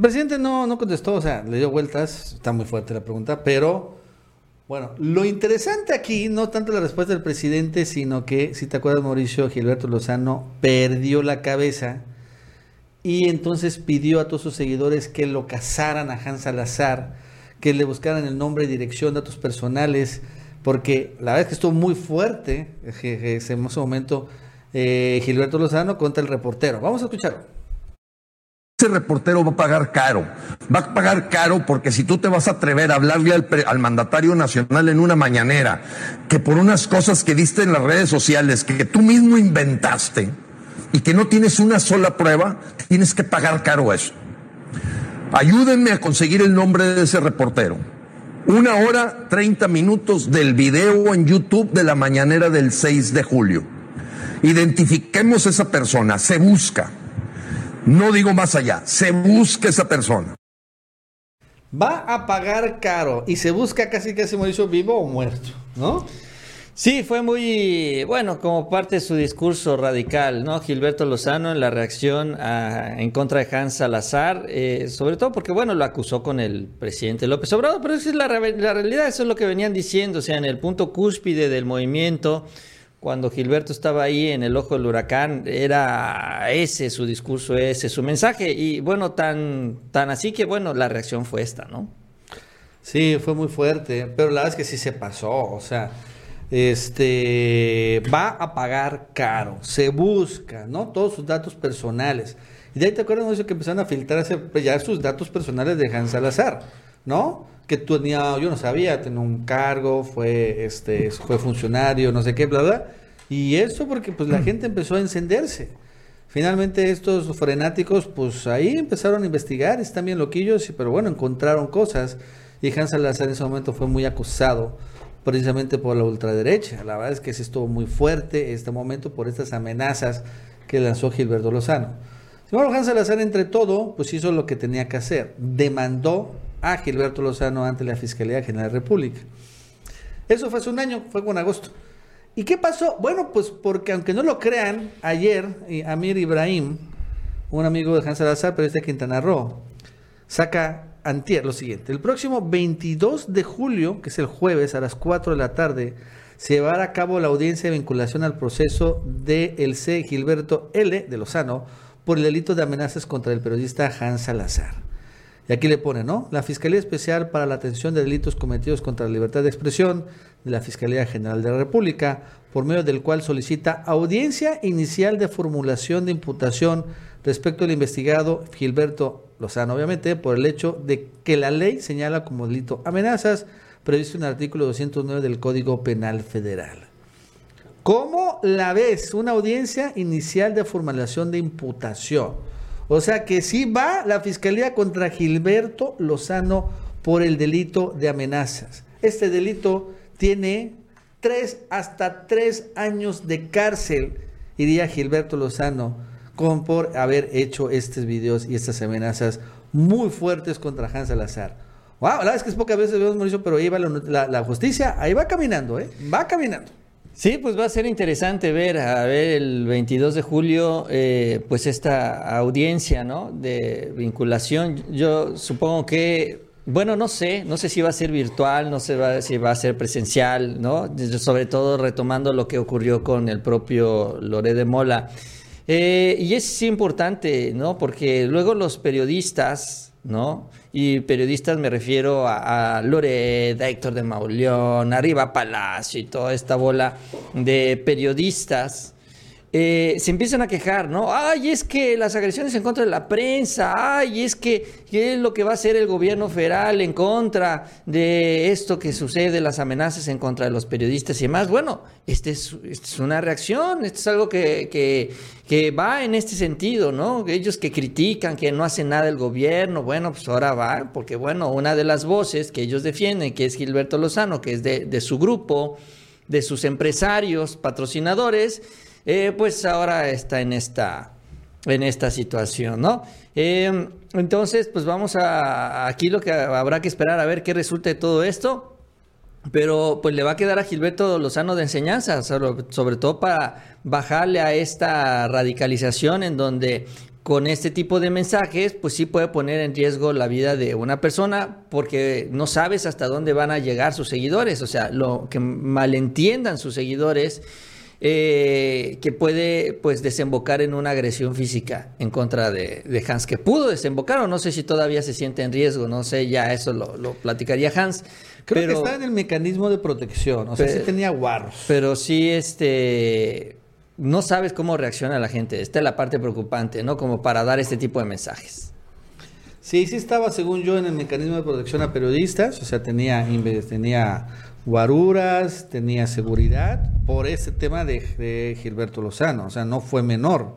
Presidente no, no contestó, o sea, le dio vueltas, está muy fuerte la pregunta, pero bueno, lo interesante aquí, no tanto la respuesta del presidente, sino que, si te acuerdas, Mauricio, Gilberto Lozano perdió la cabeza y entonces pidió a todos sus seguidores que lo casaran a Hans Salazar, que le buscaran el nombre, dirección, datos personales, porque la verdad es que estuvo muy fuerte en ese momento eh, Gilberto Lozano contra el reportero. Vamos a escucharlo ese reportero va a pagar caro. Va a pagar caro porque si tú te vas a atrever a hablarle al, mandatario nacional en una mañanera, que por unas cosas que diste en las redes sociales, que, tú mismo inventaste y que no tienes una sola prueba, tienes que pagar caro eso. Ayúdenme a conseguir el nombre de ese reportero. Una hora, 30 minutos del video en YouTube de la mañanera del 6 de julio. Identifiquemos esa persona, se busca. No digo más allá, se busca esa persona. Va a pagar caro y se busca casi se hizo vivo o muerto, ¿no? Sí, fue muy bueno como parte de su discurso radical, ¿no? Gilberto Lozano en la reacción en contra de Hans Salazar, eh, sobre todo porque, bueno, lo acusó con el presidente López Obrador, pero esa es la, la realidad, eso es lo que venían diciendo, o sea, en el punto cúspide del movimiento, cuando Gilberto estaba ahí en el ojo del huracán, era ese su discurso, ese su mensaje. Y bueno, tan, tan así que bueno, la reacción fue esta, ¿no? Sí, fue muy fuerte, pero la verdad es que sí se pasó, o sea, este va a pagar caro, se busca, ¿no? Todos sus datos personales. Y de ahí te acuerdas de que empezaron a filtrarse pues, ya sus datos personales de Hans Salazar, ¿no? Que tenía, yo no sabía, tenía un cargo, fue, este, fue funcionario, no sé qué, bla, bla. Y eso porque pues la mm. gente empezó a encenderse. Finalmente estos frenáticos, pues ahí empezaron a investigar, están bien loquillos, pero bueno, encontraron cosas. Y Hans Salazar en ese momento fue muy acusado precisamente por la ultraderecha. La verdad es que se estuvo muy fuerte este momento por estas amenazas que lanzó Gilberto Lozano. Sin embargo, Hans Salazar, entre todo, pues hizo lo que tenía que hacer. Demandó a Gilberto Lozano ante la Fiscalía General de la República. Eso fue hace un año, fue con agosto. ¿Y qué pasó? Bueno, pues porque aunque no lo crean, ayer eh, Amir Ibrahim, un amigo de Hans Salazar, pero este de Quintana Roo, saca antier lo siguiente. El próximo 22 de julio, que es el jueves a las 4 de la tarde, se llevará a cabo la audiencia de vinculación al proceso de el C. Gilberto L. de Lozano por el delito de amenazas contra el periodista Hans Salazar. Y aquí le pone, ¿no? La Fiscalía Especial para la Atención de Delitos Cometidos contra la Libertad de Expresión de la Fiscalía General de la República, por medio del cual solicita audiencia inicial de formulación de imputación respecto al investigado Gilberto Lozano, obviamente, por el hecho de que la ley señala como delito amenazas previsto en el artículo 209 del Código Penal Federal. ¿Cómo la ves? Una audiencia inicial de formulación de imputación. O sea que sí va la fiscalía contra Gilberto Lozano por el delito de amenazas. Este delito tiene tres hasta tres años de cárcel, iría Gilberto Lozano, con por haber hecho estos videos y estas amenazas muy fuertes contra Hans Salazar. Wow, la verdad es que es pocas veces vemos Mauricio, pero ahí va la, la justicia, ahí va caminando, ¿eh? Va caminando. Sí, pues va a ser interesante ver, a ver, el 22 de julio, eh, pues esta audiencia, ¿no? De vinculación. Yo supongo que, bueno, no sé, no sé si va a ser virtual, no sé si va a ser presencial, ¿no? Sobre todo retomando lo que ocurrió con el propio Loré de Mola. Eh, y es importante, ¿no? Porque luego los periodistas, ¿no? Y periodistas me refiero a, a Loreda, Héctor de Mauleón, Arriba Palacio y toda esta bola de periodistas, eh, se empiezan a quejar, ¿no? Ay, es que las agresiones en contra de la prensa, ay, es que ¿qué es lo que va a hacer el gobierno federal en contra de esto que sucede, las amenazas en contra de los periodistas y demás. Bueno, esta es, es, una reacción, esto es algo que, va en este sentido, ¿no? Ellos que critican, que no hacen nada el gobierno, bueno, pues ahora va, porque bueno, una de las voces que ellos defienden, que es Gilberto Lozano, que es de su grupo, de sus empresarios, patrocinadores, eh, pues ahora está en esta, en esta situación, ¿no? Eh, entonces, pues vamos a, aquí lo que habrá que esperar a ver qué resulta de todo esto. Pero pues le va a quedar a Gilberto Lozano de enseñanza, sobre todo para bajarle a esta radicalización en donde con este tipo de mensajes, pues sí puede poner en riesgo la vida de una persona porque no sabes hasta dónde van a llegar sus seguidores, o sea, lo que malentiendan sus seguidores eh, que puede pues desembocar en una agresión física en contra de, de, Hans, que pudo desembocar o no sé si todavía se siente en riesgo, no sé, ya eso lo, lo platicaría Hans. Creo pero, que está en el mecanismo de protección, o sea, pero, sí tenía guarros. Pero sí, este, no sabes cómo reacciona la gente, esta es la parte preocupante, ¿no? Como para dar este tipo de mensajes. Sí, sí estaba, según yo, en el mecanismo de protección a periodistas, o sea, tenía, tenía guaruras, tenía seguridad por ese tema de, Gilberto Lozano, o sea, no fue menor.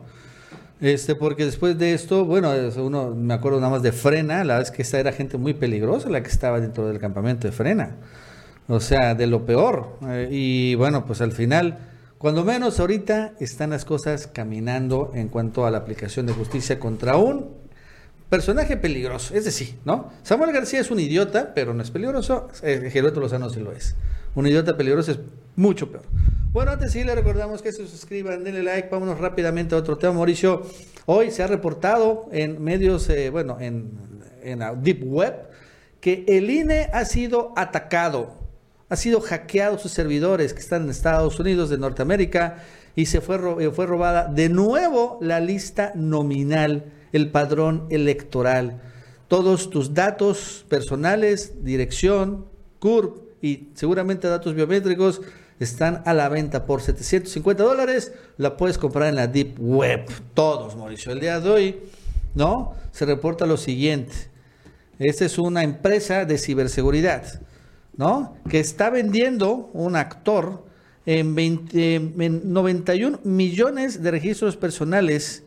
Este, porque después de esto, bueno, uno me acuerdo nada más de Frena, la es que esta era gente muy peligrosa la que estaba dentro del campamento de Frena. O sea, de lo peor. Eh, y bueno, pues al final, cuando menos ahorita están las cosas caminando en cuanto a la aplicación de justicia contra un personaje peligroso, es decir, ¿no? Samuel García es un idiota, pero no es peligroso. Eh, Lozano sí lo es. Un idiota peligroso es mucho peor. Bueno, antes sí le recordamos que se suscriban, denle like, vámonos rápidamente a otro tema. Mauricio, hoy se ha reportado en medios, eh, bueno, en, en Deep Web, que el INE ha sido atacado, ha sido hackeado sus servidores que están en Estados Unidos de Norteamérica y se fue, ro fue robada de nuevo la lista nominal el padrón electoral. Todos tus datos personales, dirección, CURP y seguramente datos biométricos están a la venta por 750 dólares. La puedes comprar en la Deep Web. Todos, Mauricio. El día de hoy, ¿no? Se reporta lo siguiente. Esta es una empresa de ciberseguridad, ¿no? Que está vendiendo un actor en, 20, en 91 millones de registros personales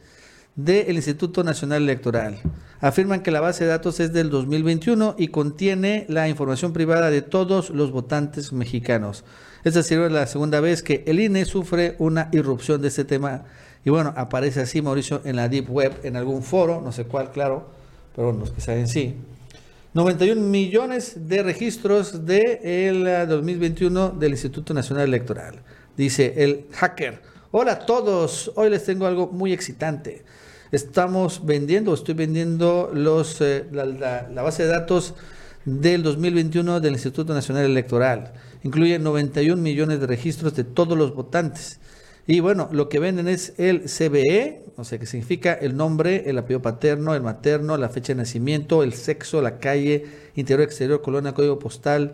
del Instituto Nacional Electoral. Afirman que la base de datos es del 2021 y contiene la información privada de todos los votantes mexicanos. Esta es la segunda vez que el INE sufre una irrupción de este tema. Y bueno, aparece así Mauricio en la Deep Web, en algún foro, no sé cuál, claro, pero los que saben sí. 91 millones de registros del de 2021 del Instituto Nacional Electoral. Dice el hacker. Hola a todos, hoy les tengo algo muy excitante estamos vendiendo, estoy vendiendo los, eh, la, base de datos del 2021 del Instituto Nacional Electoral. Incluye 91 millones de registros de todos los votantes. Y bueno, lo que venden es el CBE, o sea, que significa el nombre, el apellido paterno, el materno, la fecha de nacimiento, el sexo, la calle, interior, exterior, colonia, código postal,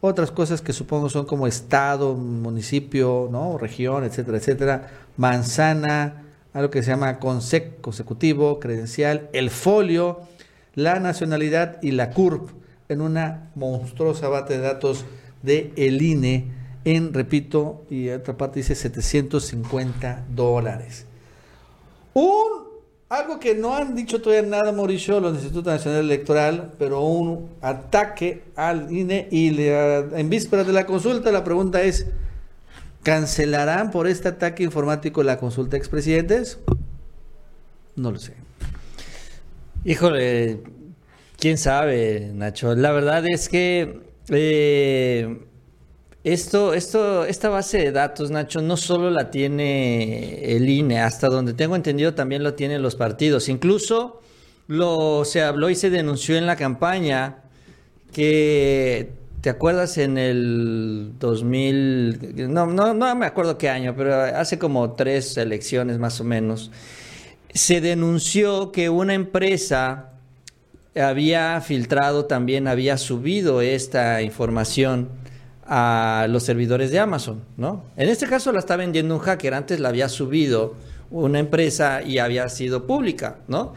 otras cosas que supongo son como estado, municipio, ¿no? región, etcétera, etcétera, manzana, algo que se llama consec consecutivo, credencial, el folio, la nacionalidad y la CURP en una monstruosa base de datos de el INE en, repito, y otra parte dice 750 dólares. Un, algo que no han dicho todavía nada, Mauricio, los Institutos Nacional Electoral, pero un ataque al INE y le, en vísperas de la consulta la pregunta es, ¿Cancelarán por este ataque informático la consulta de expresidentes? No lo sé. Híjole, quién sabe, Nacho. La verdad es que eh, esto, esto, esta base de datos, Nacho, no solo la tiene el INE, hasta donde tengo entendido también lo tienen los partidos. Incluso lo se habló y se denunció en la campaña que ¿Te acuerdas en el 2000? No, no, no me acuerdo qué año, pero hace como tres elecciones más o menos. Se denunció que una empresa había filtrado también, había subido esta información a los servidores de Amazon, ¿no? En este caso la está vendiendo un hacker, antes la había subido una empresa y había sido pública, ¿no?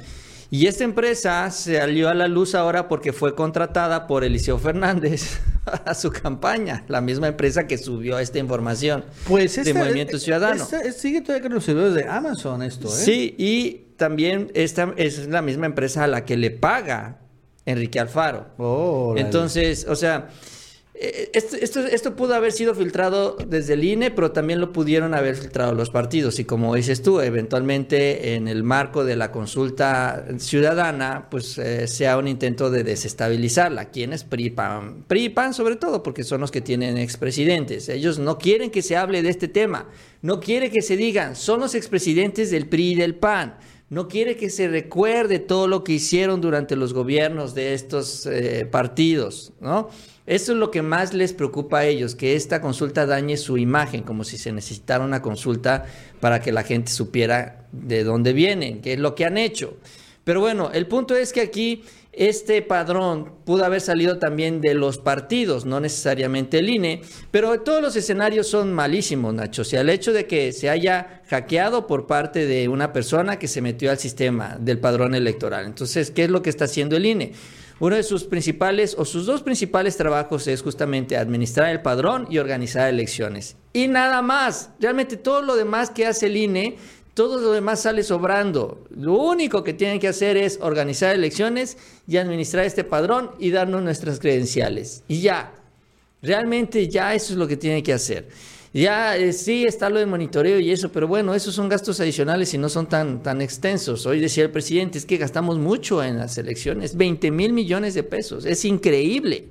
Y esta empresa salió a la luz ahora porque fue contratada por Eliseo Fernández a su campaña, la misma empresa que subió esta información pues de Movimiento Ciudadano. Esta, sigue todavía con los servidores de Amazon esto, ¿eh? Sí, y también esta es la misma empresa a la que le paga Enrique Alfaro. Oh, Entonces, o sea, esto, esto, esto, pudo haber sido filtrado desde el INE, pero también lo pudieron haber filtrado los partidos. Y como dices tú, eventualmente en el marco de la consulta ciudadana, pues eh, sea un intento de desestabilizarla. ¿Quiénes? PRIPAN. PRIPAN sobre todo, porque son los que tienen expresidentes. Ellos no quieren que se hable de este tema. No quieren que se digan, son los expresidentes del PRI y del PAN no quiere que se recuerde todo lo que hicieron durante los gobiernos de estos eh, partidos, ¿no? Eso es lo que más les preocupa a ellos, que esta consulta dañe su imagen, como si se necesitara una consulta para que la gente supiera de dónde vienen, qué es lo que han hecho. Pero bueno, el punto es que aquí este padrón pudo haber salido también de los partidos, no necesariamente el INE, pero todos los escenarios son malísimos, Nacho. O sea, el hecho de que se haya hackeado por parte de una persona que se metió al sistema del padrón electoral. Entonces, ¿qué es lo que está haciendo el INE? Uno de sus principales o sus dos principales trabajos es justamente administrar el padrón y organizar elecciones. Y nada más. Realmente todo lo demás que hace el INE, todo lo demás sale sobrando. Lo único que tienen que hacer es organizar elecciones y administrar este padrón y darnos nuestras credenciales. Y ya. Realmente ya eso es lo que tienen que hacer. Ya eh, sí está lo de monitoreo y eso, pero bueno, esos son gastos adicionales y no son tan, tan extensos. Hoy decía el presidente, es que gastamos mucho en las elecciones, 20 mil millones de pesos, es increíble.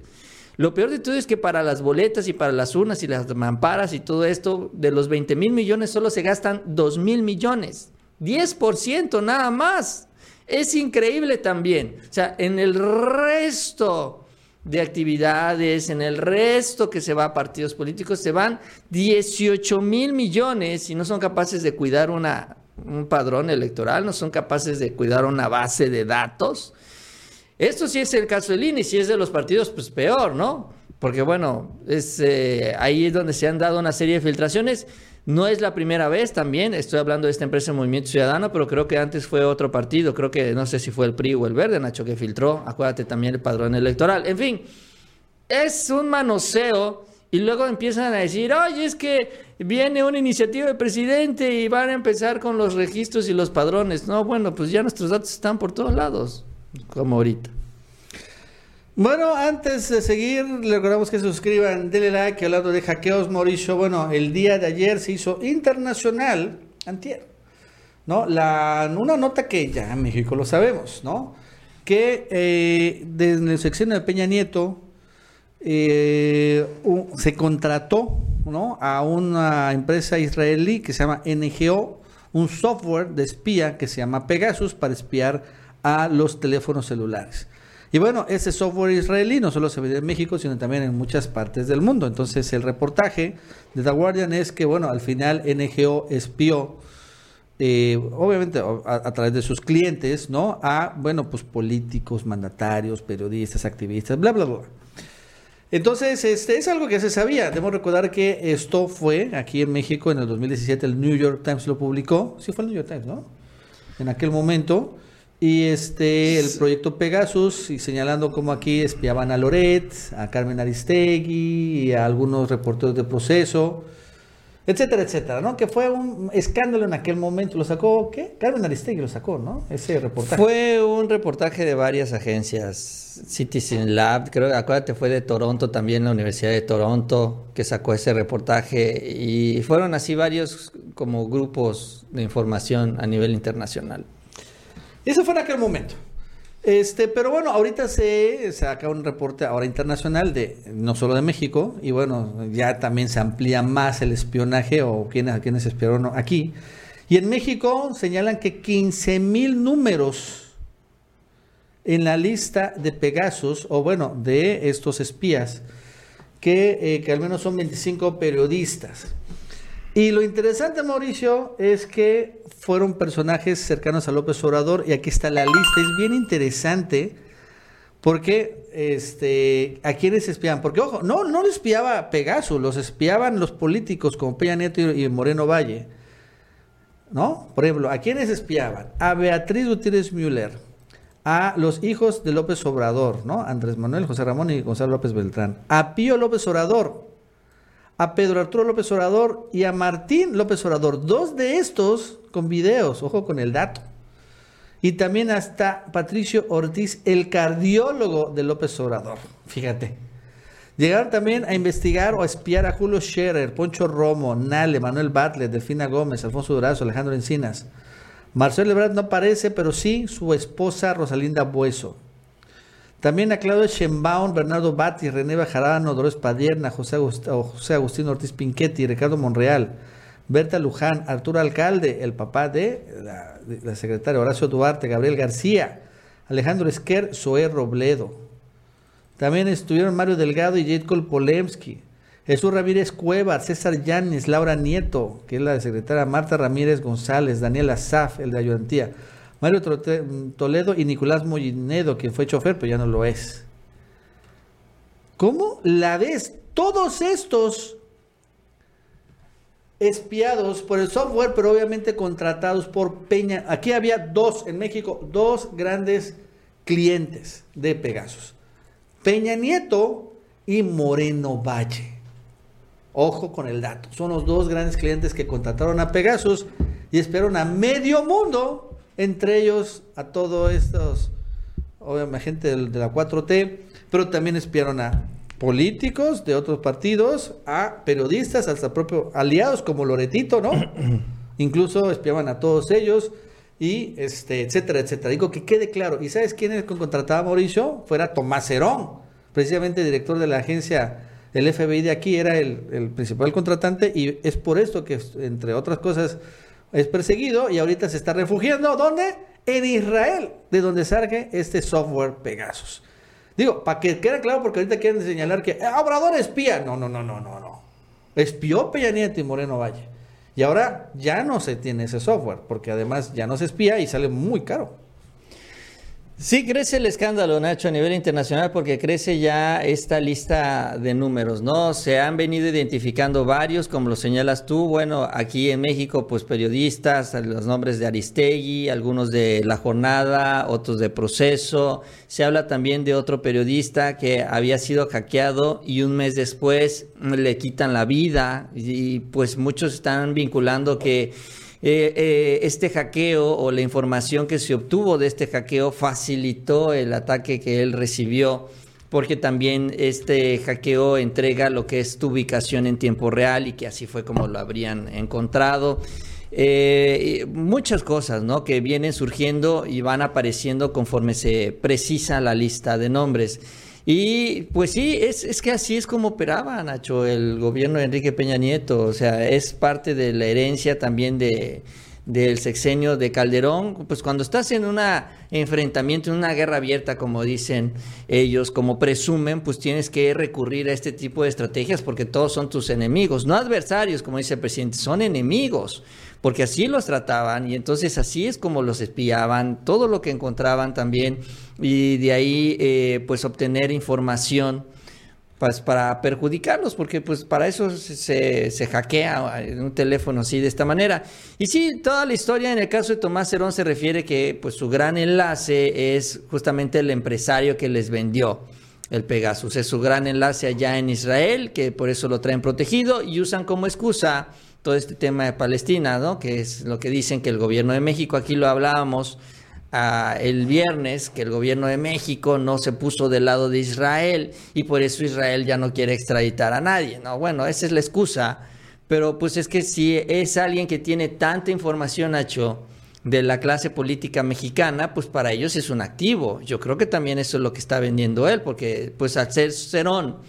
Lo peor de todo es que para las boletas y para las urnas y las mamparas y todo esto, de los 20 mil millones solo se gastan 2 mil millones. 10% nada más. Es increíble también. O sea, en el resto de actividades, en el resto que se va a partidos políticos, se van 18 mil millones y no son capaces de cuidar una, un padrón electoral, no son capaces de cuidar una base de datos. Esto sí es el caso del INE, si es de los partidos, pues peor, ¿no? Porque bueno, es, eh, ahí es donde se han dado una serie de filtraciones. No es la primera vez también, estoy hablando de esta empresa Movimiento Ciudadano, pero creo que antes fue otro partido, creo que no sé si fue el PRI o el Verde, Nacho, que filtró, acuérdate también el padrón electoral. En fin, es un manoseo y luego empiezan a decir, oye, es que viene una iniciativa del presidente y van a empezar con los registros y los padrones. No, bueno, pues ya nuestros datos están por todos lados, como ahorita. Bueno, antes de seguir, le recordamos que se suscriban, denle like, hablando de hackeos, Mauricio. Bueno, el día de ayer se hizo internacional, antier, ¿no? La, una nota que ya en México lo sabemos, ¿no? Que eh, desde el sección de Peña Nieto eh, se contrató, ¿no? A una empresa israelí que se llama NGO, un software de espía que se llama Pegasus para espiar a los teléfonos celulares. Y bueno, ese software israelí no solo se ve en México, sino también en muchas partes del mundo. Entonces, el reportaje de The Guardian es que, bueno, al final NGO espió, eh, obviamente a, través de sus clientes, ¿no? A, bueno, pues políticos, mandatarios, periodistas, activistas, bla, bla, bla. Entonces, este es algo que se sabía. Debemos recordar que esto fue aquí en México en el 2017, el New York Times lo publicó. Sí, fue el New York Times, ¿no? En aquel momento. Y este, el proyecto Pegasus, y señalando cómo aquí espiaban a Loret, a Carmen Aristegui y a algunos reporteros de proceso, etcétera, etcétera, ¿no? Que fue un escándalo en aquel momento. ¿Lo sacó qué? Carmen Aristegui lo sacó, ¿no? Ese reportaje. Fue un reportaje de varias agencias. Citizen Lab, creo, acuérdate, fue de Toronto también, la Universidad de Toronto, que sacó ese reportaje. Y fueron así varios como grupos de información a nivel internacional. Eso fue en aquel momento. Este, pero bueno, ahorita se saca un reporte ahora internacional de no solo de México y bueno, ya también se amplía más el espionaje o quiénes a quienes espiaron aquí. Y en México señalan que 15 mil números en la lista de Pegasus o bueno, de estos espías que, eh, que al menos son 25 periodistas. Y lo interesante, Mauricio, es que fueron personajes cercanos a López Obrador y aquí está la lista. Es bien interesante Porque, este, ¿a quiénes espiaban? Porque, ojo, no, no lo espiaba Pegasus, los espiaban los políticos como Peña Nieto y Moreno Valle. ¿No? Por ejemplo, ¿a quiénes espiaban? A Beatriz Gutiérrez Müller, a los hijos de López Obrador, ¿no? Andrés Manuel, José Ramón y Gonzalo López Beltrán. A Pío López Obrador, a Pedro Arturo López Obrador y a Martín López Obrador. Dos de estos con videos, ojo con el dato. Y también hasta Patricio Ortiz, el cardiólogo de López Obrador. Fíjate. Llegaron también a investigar o a espiar a Julio Scherer, Poncho Romo, Nale, Manuel Bartlett, Delfina Gómez, Alfonso Durazo, Alejandro Encinas. Marcelo Ebrard no aparece, pero sí su esposa Rosalinda Bueso. También a Claudio Sheinbaum, Bernardo Batti, René Bajarano, Dolores Padierna, José, José Agustín Ortiz Pinchetti, Ricardo Monreal, Berta Luján, Arturo Alcalde, el papá de la, secretaria Horacio Duarte, Gabriel García, Alejandro Esquer, Zoé Robledo. También estuvieron Mario Delgado y Jade Polemski. Jesús Ramírez Cuevas, César Yanis, Laura Nieto, que es la secretaria, Marta Ramírez González, Daniela Saf, el de Ayudantía, Mario Toledo y Nicolás Mollinedo, quien fue chofer, pero ya no lo es. ¿Cómo la ves? Todos estos espiados por el software, pero obviamente contratados por Peña. Aquí había dos en México, dos grandes clientes de Pegasus. Peña Nieto y Moreno Valle. Ojo con el dato. Son los dos grandes clientes que contrataron a Pegasus y esperaron a medio mundo, entre ellos a todos estos, obviamente gente de la 4T, pero también espiaron a políticos de otros partidos, a periodistas, hasta propios aliados como Loretito, ¿no? Incluso espiaban a todos ellos y este, etcétera, etcétera. Digo que quede claro. ¿Y sabes quién es el que contrataba a Mauricio? Fuera Tomás Herón, precisamente director de la agencia del FBI de aquí, era el, el principal contratante y es por esto que, entre otras cosas, es perseguido y ahorita se está refugiando. ¿Dónde? En Israel, de donde salga este software Pegasus. Digo, para que quede claro, porque ahorita quieren señalar que eh, Obrador espía. No, no, no, no, no, no. Espió Peña Nieto y Moreno Valle. Y ahora ya no se tiene ese software, porque además ya no se espía y sale muy caro. Sí, crece el escándalo, Nacho, a nivel internacional porque crece ya esta lista de números, ¿no? Se han venido identificando varios, como lo señalas tú. Bueno, aquí en México, pues periodistas, los nombres de Aristegui, algunos de La Jornada, otros de Proceso. Se habla también de otro periodista que había sido hackeado y un mes después le quitan la vida y pues muchos están vinculando que eh, eh, este hackeo o la información que se obtuvo de este hackeo facilitó el ataque que él recibió porque también este hackeo entrega lo que es tu ubicación en tiempo real y que así fue como lo habrían encontrado. Eh, muchas cosas ¿no? que vienen surgiendo y van apareciendo conforme se precisa la lista de nombres. Y pues sí, es, es que así es como operaba, Nacho, el gobierno de Enrique Peña Nieto. O sea, es parte de la herencia también de, del sexenio de Calderón, pues cuando estás en un enfrentamiento, en una guerra abierta, como dicen ellos, como presumen, pues tienes que recurrir a este tipo de estrategias porque todos son tus enemigos, no adversarios, como dice el presidente, son enemigos, porque así los trataban y entonces así es como los espiaban, todo lo que encontraban también y de ahí eh, pues obtener información pues, para perjudicarlos, porque pues para eso se, se hackea un teléfono así de esta manera. Y sí, toda la historia en el caso de Tomás Cerón se refiere que pues su gran enlace es justamente el empresario que les vendió el Pegasus. Es su gran enlace allá en Israel, que por eso lo traen protegido y usan como excusa todo este tema de Palestina, ¿no? Que es lo que dicen que el gobierno de México, aquí lo hablábamos, el viernes que el gobierno de México no se puso del lado de Israel y por eso Israel ya no quiere extraditar a nadie. No, bueno, esa es la excusa. Pero pues es que si es alguien que tiene tanta información, Nacho, de la clase política mexicana, pues para ellos es un activo. Yo creo que también eso es lo que está vendiendo él, porque pues al ser Cerón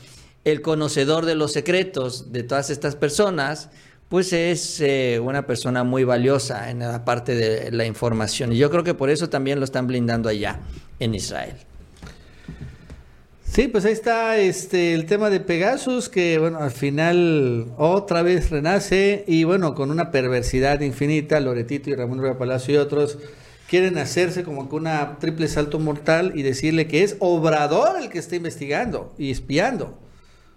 el conocedor de los secretos de todas estas personas, pues es eh, una persona muy valiosa en la parte de la información. Y yo creo que por eso también lo están blindando allá, en Israel. Sí, pues ahí está este el tema de Pegasus, que bueno, al final otra vez renace y bueno, con una perversidad infinita, Loretito y Ramón Rueda Palacio y otros quieren hacerse como que una triple salto mortal y decirle que es Obrador el que está investigando y espiando.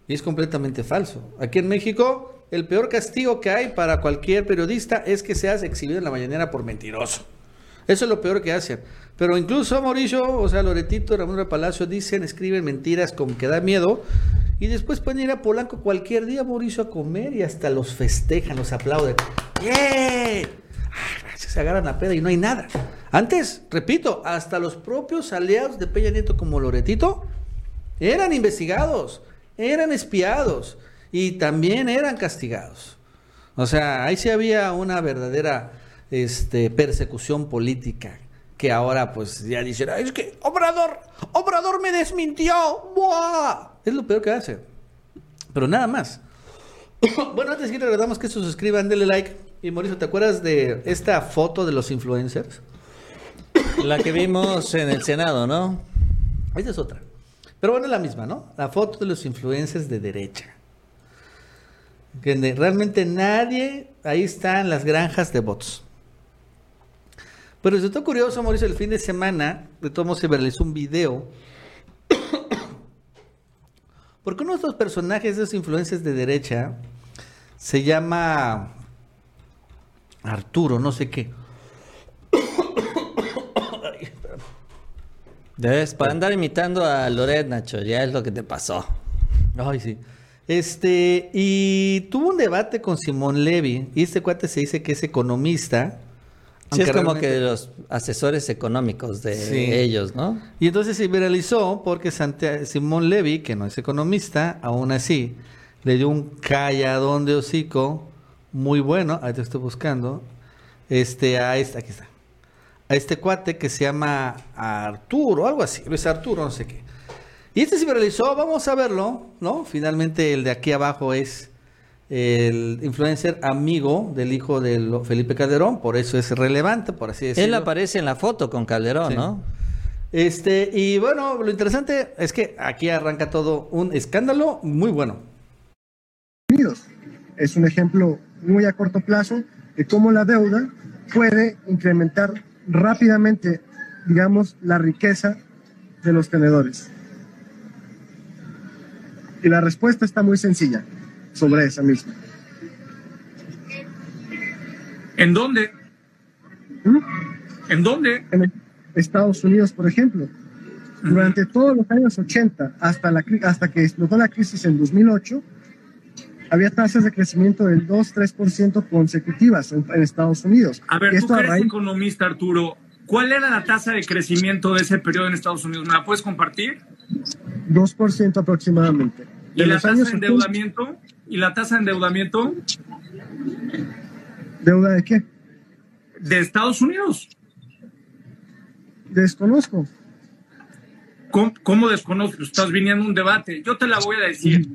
Y es completamente falso. Aquí en México, el peor castigo que hay para cualquier periodista es que seas exhibido en la mañanera por mentiroso. Eso es lo peor que hacen. Pero incluso Mauricio, o sea, Loretito, Ramón de Palacio dicen, escriben mentiras como que da miedo. Y después pueden ir a Polanco cualquier día, Mauricio, a comer y hasta los festejan, los aplauden. ¡Bien! Ah, se agarran a peda y no hay nada. Antes, repito, hasta los propios aliados de Peña Nieto como Loretito eran investigados, eran espiados y también eran castigados. O sea, ahí sí había una verdadera este, persecución política que ahora pues ya dicen, es que Obrador, Obrador me desmintió. ¡Buah! Es lo peor que hace. Pero nada más. bueno, antes que recordamos que se suscriban, denle like. Y Mauricio, ¿te acuerdas de esta foto de los influencers? La que vimos en el Senado, ¿no? Esta es otra. Pero bueno, es la misma, ¿no? La foto de los influencers de derecha. Que realmente nadie, ahí están las granjas de bots. Pero resultó curioso, Mauricio, el fin de semana, de todo se realizó un video. Porque uno de estos personajes, de esos influencers de derecha, se llama Arturo, no sé qué. Debes para andar imitando a Loret, Nacho, ya es lo que te pasó. Ay, sí. Este, y tuvo un debate con Simón Levy, y este cuate se dice que es economista. Sí, es como que los asesores económicos de ellos, ¿no? Y entonces se viralizó porque Simón Levy, que no es economista, aún así, le dio un calladón de hocico muy bueno, ahí te estoy buscando, este, a esta, aquí está, a este cuate que se llama Arturo, algo así, Luis Arturo, no sé qué. Y este se viralizó, vamos a verlo, ¿no? Finalmente el de aquí abajo es el influencer amigo del hijo de Felipe Calderón, por eso es relevante, por así decirlo. Él aparece en la foto con Calderón, ¿no? Este, y bueno, lo interesante es que aquí arranca todo un escándalo muy bueno. Es un ejemplo muy a corto plazo de cómo la deuda puede incrementar rápidamente, digamos, la riqueza de los tenedores. Y la respuesta está muy sencilla sobre esa misma. ¿En dónde? ¿Mm? ¿En dónde? En Estados Unidos, por ejemplo. Durante todos los años 80, hasta, la, hasta que explotó la crisis en 2008, había tasas de crecimiento del 2-3% consecutivas en, Estados Unidos. A ver, tú eres economista, Arturo. ¿Cuál era la tasa de crecimiento de ese periodo en Estados Unidos? ¿Me la puedes compartir? 2% aproximadamente. ¿Y la tasa de endeudamiento? ¿Y la tasa de endeudamiento? ¿Deuda de qué? De Estados Unidos. Desconozco. ¿Cómo, cómo desconozco? Estás viniendo un debate. Yo te la voy a decir.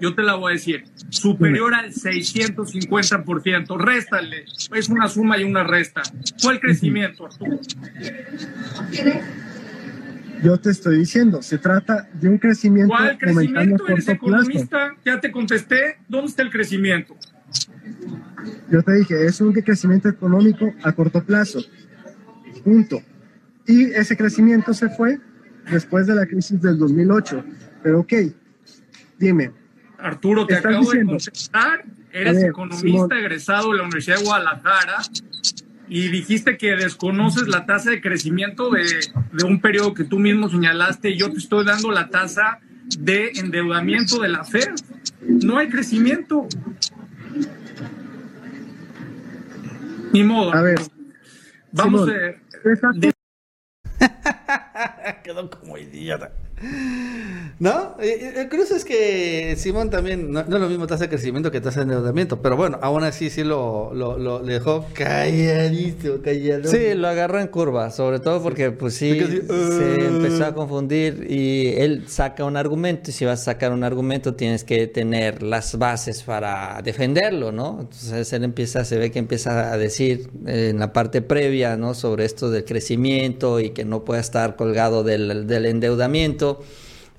Yo te la voy a decir. Superior al 650%. Réstale. Es una suma y una resta. ¿Cuál crecimiento, Arturo? Yo te estoy diciendo, se trata de un crecimiento. ¿Cuál crecimiento? Eres economista, ya te contesté. ¿Dónde está el crecimiento? Yo te dije, es un crecimiento económico a corto plazo. Punto. Y ese crecimiento se fue después de la crisis del 2008. Pero ok, dime. Arturo, te acabo de contestar. Eres economista egresado de la Universidad de Guadalajara y dijiste que desconoces la tasa de crecimiento de, un periodo que tú mismo señalaste y yo te estoy dando la tasa de endeudamiento de la FED. No hay crecimiento. Ni modo. A ver. Vamos a... Quedó como idiota. ¿No? El curioso es que Simón también, no, es lo mismo tasa de crecimiento que tasa de endeudamiento, pero bueno, aún así sí lo, lo, dejó calladito, calladito. Sí, lo agarró en curva, sobre todo porque pues sí, se uh". empezó a confundir y él saca un argumento y si vas a sacar un argumento tienes que tener las bases para defenderlo, ¿no? Entonces él empieza, se ve que empieza a decir en la parte previa, ¿no? Sobre esto del crecimiento y que no puede estar colgado del, del endeudamiento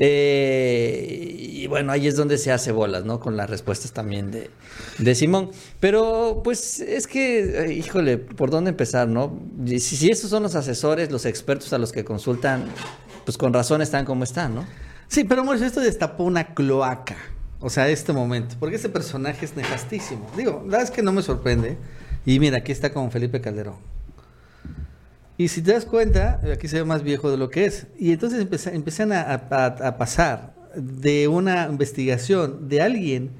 Eh, y bueno, ahí es donde se hace bolas, ¿no? Con las respuestas también de, de Simón. Pero pues es que, eh, híjole, ¿por dónde empezar, no? Si, esos son los asesores, los expertos a los que consultan, pues con razón están como están, ¿no? Sí, pero Mauricio, esto destapó una cloaca. O sea, este momento. Porque este personaje es nefastísimo. Digo, la verdad es que no me sorprende. Y mira, aquí está con Felipe Calderón. Y si te das cuenta, aquí se ve más viejo de lo que es. Y entonces empiezan a pasar de una investigación de alguien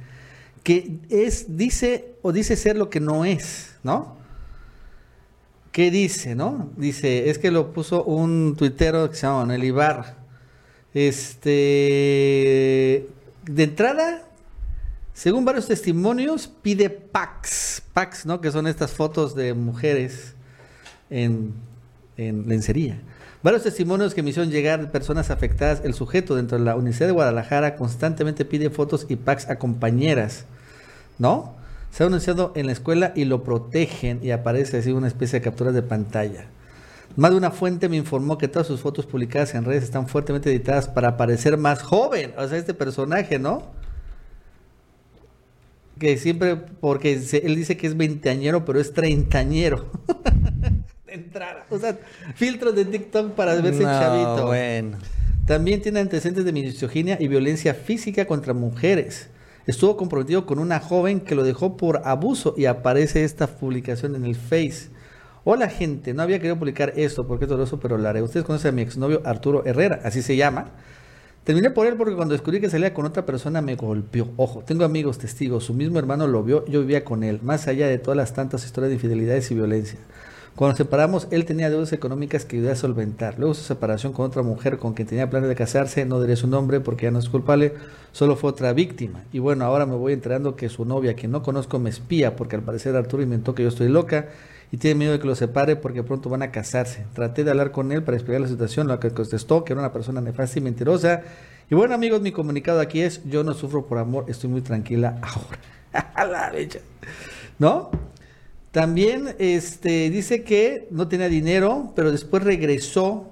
que es, dice o dice ser lo que no es, ¿no? ¿Qué dice, no? Dice, es que lo puso un tuitero que se llama Manuel Ibarra. Este, de entrada, según varios testimonios, pide packs, packs, ¿no? Que son estas fotos de mujeres en, en lencería. Varios testimonios que me hicieron llegar de personas afectadas. El sujeto dentro de la Universidad de Guadalajara constantemente pide fotos y packs a compañeras, ¿no? Se ha anunciado en la escuela y lo protegen y aparece así una especie de capturas de pantalla. Más de una fuente me informó que todas sus fotos publicadas en redes están fuertemente editadas para parecer más joven. O sea, este personaje, ¿no? Que siempre, porque él dice que es veinteañero, pero es treintañero. O sea, filtros de TikTok para verse No, chavito. bueno. También tiene antecedentes de misoginia y violencia física contra mujeres. Estuvo comprometido con una joven que lo dejó por abuso y aparece esta publicación en el Face. Hola gente, no había querido publicar esto porque es doloroso, pero lo haré. Ustedes conocen a mi exnovio Arturo Herrera, así se llama. Terminé por él porque cuando descubrí que salía con otra persona me golpeó. Ojo, tengo amigos testigos, su mismo hermano lo vio, yo vivía con él, más allá de todas las tantas historias de infidelidades y violencia. Cuando nos separamos, él tenía deudas económicas que ayudé a solventar. Luego su separación con otra mujer con quien tenía planes de casarse, no diré su nombre porque ya no es culpable, solo fue otra víctima. Y bueno, ahora me voy enterando que su novia, quien no conozco, me espía porque al parecer Arturo inventó que yo estoy loca y tiene miedo de que lo separe porque pronto van a casarse. Traté de hablar con él para explicar la situación, lo que contestó que era una persona nefasta y mentirosa. Y bueno, amigos, mi comunicado aquí es, yo no sufro por amor, estoy muy tranquila ahora. A la fecha. ¿No? También este, dice que no tenía dinero, pero después regresó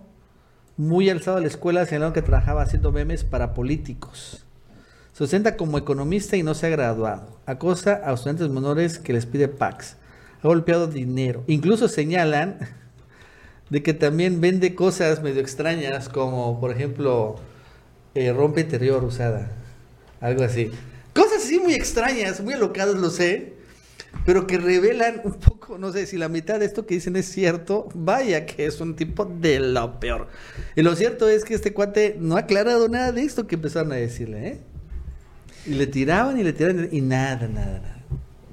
muy alzado a la escuela, señalaron que trabajaba haciendo memes para políticos. Se ostenta como economista y no se ha graduado. Acosa a estudiantes menores que les pide packs. Ha golpeado dinero. Incluso señalan de que también vende cosas medio extrañas, como por ejemplo eh, rompe interior usada. Algo así. Cosas así muy extrañas, muy alocadas, lo sé pero que revelan un poco, no sé si la mitad de esto que dicen es cierto, vaya que es un tipo de lo peor. Y lo cierto es que este cuate no ha aclarado nada de esto que empezaron a decirle, ¿eh? Y le tiraban y le tiraban y nada, nada, nada.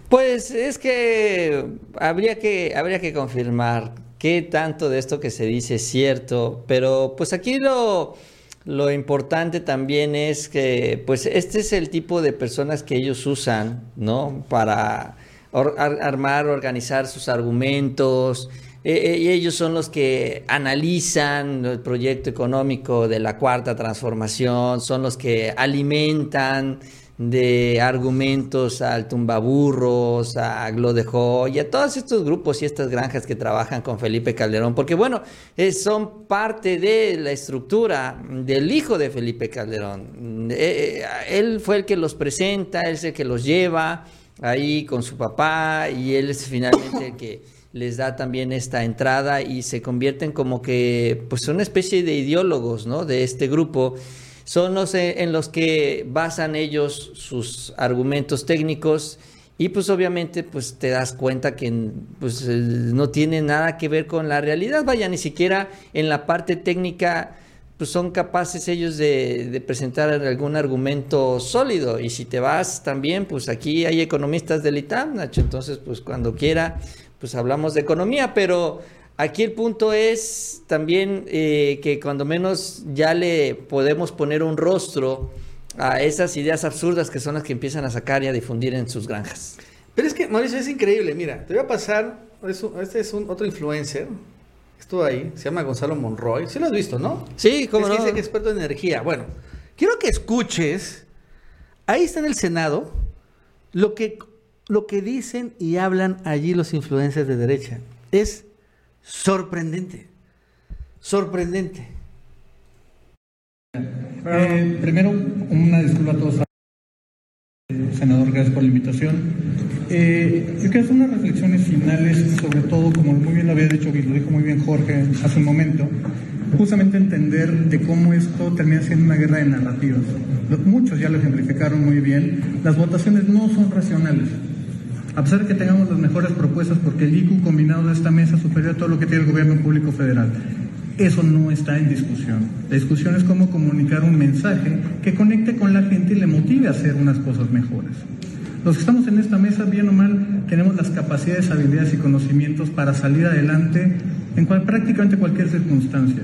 Pues es que habría que habría que confirmar qué tanto de esto que se dice es cierto, pero pues aquí lo lo importante también es que pues este es el tipo de personas que ellos usan, ¿no? Para or- ar- armar, organizar sus argumentos. Eh, eh, y ellos son los que analizan el proyecto económico de la cuarta transformación, son los que alimentan de argumentos al tumbaburros, a Glodejo y a todos estos grupos y estas granjas que trabajan con Felipe Calderón, porque bueno, eh, son parte de la estructura del hijo de Felipe Calderón. Él fue el que los presenta, él es el que los lleva ahí con su papá y él es finalmente el que les da también esta entrada y se convierten como que pues una especie de ideólogos, ¿no? De este grupo son los en los que basan ellos sus argumentos técnicos y pues obviamente pues te das cuenta que pues no tiene nada que ver con la realidad, vaya, ni siquiera en la parte técnica pues son capaces ellos de, de presentar algún argumento sólido y si te vas también pues aquí hay economistas del ITAM, Nacho, entonces pues cuando quiera pues hablamos de economía, pero Aquí el punto es también eh, que cuando menos ya le podemos poner un rostro a esas ideas absurdas que son las que empiezan a sacar y a difundir en sus granjas. Pero es que, Mauricio, es increíble. Mira, te voy a pasar. este es un otro influencer. Estuvo ahí. Se llama Gonzalo Monroy. Sí lo has visto, ¿no? Sí, cómo es que no. dice que es experto en energía. Bueno, quiero que escuches. Ahí está en el Senado lo que, lo que dicen y hablan allí los influencers de derecha. Es sorprendente. Sorprendente. Eh, primero, una disculpa a todos. Senador, gracias por la invitación. Eh, yo quiero hacer unas reflexiones finales, sobre todo, como muy bien lo había dicho, y lo dijo muy bien Jorge hace un momento, justamente entender de cómo esto termina siendo una guerra de narrativas. Muchos ya lo ejemplificaron muy bien. Las votaciones no son racionales. A pesar de que tengamos las mejores propuestas, porque el IQ combinado de esta mesa superior a todo lo que tiene el gobierno público federal. Eso no está en discusión. La discusión es cómo comunicar un mensaje que conecte con la gente y le motive a hacer unas cosas mejores. Los que estamos en esta mesa, bien o mal, tenemos las capacidades, habilidades y conocimientos para salir adelante en cual, prácticamente cualquier circunstancia.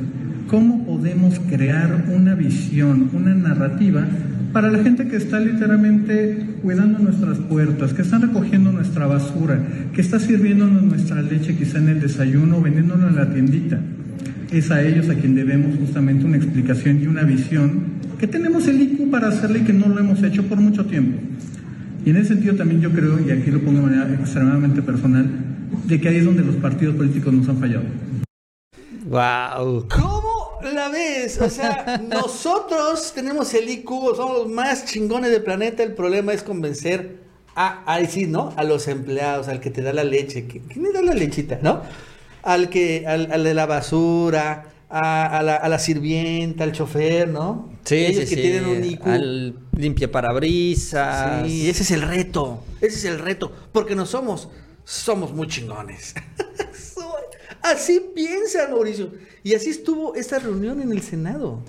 ¿Cómo podemos crear una visión, una narrativa para la gente que está literalmente cuidando nuestras puertas, que está recogiendo nuestra basura, que está sirviéndonos nuestra leche quizá en el desayuno o vendiéndonos en la tiendita? Es a ellos a quien debemos justamente una explicación y una visión que tenemos el IQ para hacerle y que no lo hemos hecho por mucho tiempo. Y en ese sentido también yo creo, y aquí lo pongo de manera extremadamente personal, de que ahí es donde los partidos políticos nos han fallado. ¡Wow! ¿Cómo la ves? O sea, nosotros tenemos el IQ, somos los más chingones del planeta, el problema es convencer a, a decir, ¿no? A los empleados, al que te da la leche. ¿Quién le da la lechita, no? Al que, al, de la basura, a, la, a, la, sirvienta, al chofer, ¿no? Sí, Ellos que tienen un IQ. Al limpia parabrisas. Sí, ese es el reto. Ese es el reto. Porque no somos, somos muy chingones. así piensa Mauricio. Y así estuvo esta reunión en el Senado.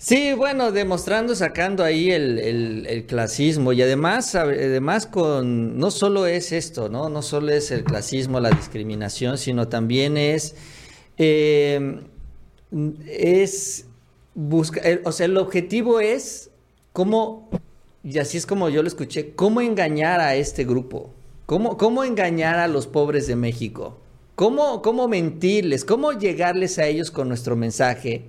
Sí, bueno, demostrando, sacando ahí el, el, clasismo y además, además con, no solo es esto, ¿no? No solo es el clasismo, la discriminación, sino también es, eh, es buscar, o sea, el objetivo es cómo, y así es como yo lo escuché, cómo engañar a este grupo, cómo, cómo engañar a los pobres de México, cómo, cómo mentirles, cómo llegarles a ellos con nuestro mensaje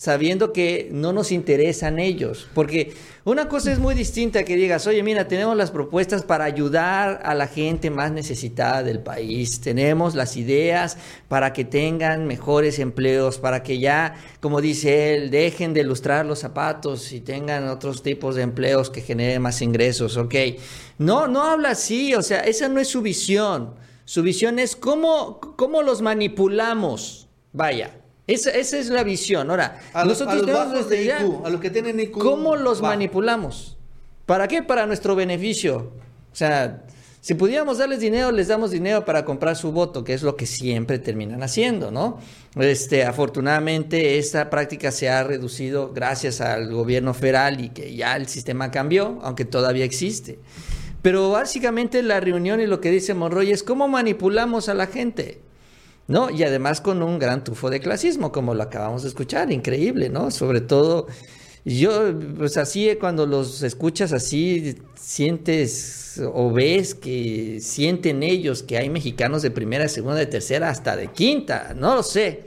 sabiendo que no nos interesan ellos. Porque una cosa es muy distinta que digas, oye, mira, tenemos las propuestas para ayudar a la gente más necesitada del país, tenemos las ideas para que tengan mejores empleos, para que ya, como dice él, dejen de lustrar los zapatos y tengan otros tipos de empleos que generen más ingresos, ok. No, no habla así, o sea, esa no es su visión. Su visión es cómo, cómo los manipulamos. Vaya, esa, es la visión. Ahora, a nosotros los, de IQ, a los que tienen IQ. ¿Cómo los manipulamos? ¿Para qué? Para nuestro beneficio. O sea, si pudiéramos darles dinero, les damos dinero para comprar su voto, que es lo que siempre terminan haciendo, ¿no? Este, afortunadamente, esta práctica se ha reducido gracias al gobierno federal y que ya el sistema cambió, aunque todavía existe. Pero básicamente la reunión y lo que dice Monroy es cómo manipulamos a la gente. ¿No? Y además con un gran tufo de clasismo, como lo acabamos de escuchar, increíble, ¿no? Sobre todo, yo, pues así, cuando los escuchas así, sientes o ves que sienten ellos que hay mexicanos de primera, segunda, de tercera, hasta de quinta, no lo sé.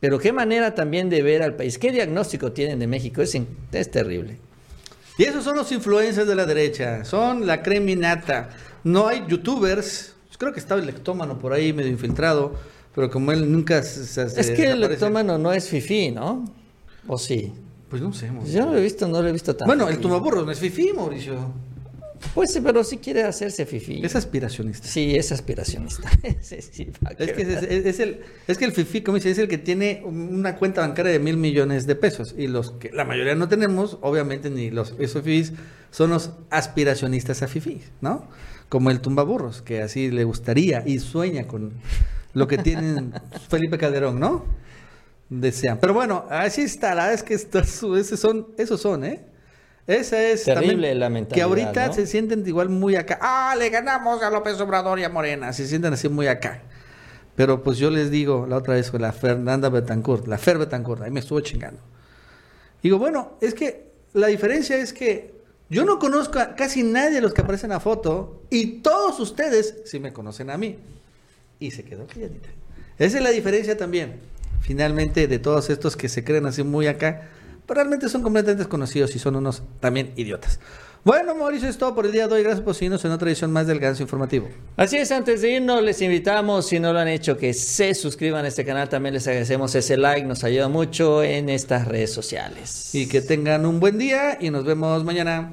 Pero qué manera también de ver al país, qué diagnóstico tienen de México, es, es terrible. Y esos son los influencers de la derecha, son la creminata. No hay youtubers, creo que estaba el lectómano por ahí medio infiltrado pero como él nunca se, Es que el lectómano no es fifí, ¿no? ¿O sí? Pues no sé. Yo no lo he visto, no lo he visto tan Bueno, el tumaburro no es fifí, Mauricio. Pues sí, pero sí quiere hacerse fifí. Es aspiracionista. Sí, es aspiracionista. es, que es, el, es que el fifí, como dice, es el que tiene una cuenta bancaria de mil millones de pesos. Y los que la mayoría no tenemos, obviamente, ni los esos fifís, son los aspiracionistas a fifí, ¿no? Como el tumbaburros, que así le gustaría y sueña con lo que tienen Felipe Calderón, ¿no? Desean. Pero bueno, así está, la verdad es que esos son, esos son, ¿eh? Esa es terrible la Que ahorita se sienten igual muy acá. Ah, le ganamos a López Obrador y a Morena. Se sienten así muy acá. Pero pues yo les digo la otra vez con la Fernanda Betancourt, la Fer Betancourt, ahí me estuvo chingando. Digo, bueno, es que la diferencia es que yo no conozco a casi nadie de los que aparecen a foto y todos ustedes sí me conocen a mí y se quedó calladita. Esa es la diferencia también, finalmente, de todos estos que se creen así muy acá, pero realmente son completamente desconocidos y son unos también idiotas. Bueno, Mauricio, es todo por el día de hoy. Gracias por seguirnos en otra edición más del Ganso Informativo. Así es, antes de irnos, les invitamos, si no lo han hecho, que se suscriban a este canal. También les agradecemos ese like, nos ayuda mucho en estas redes sociales. Y que tengan un buen día y nos vemos mañana.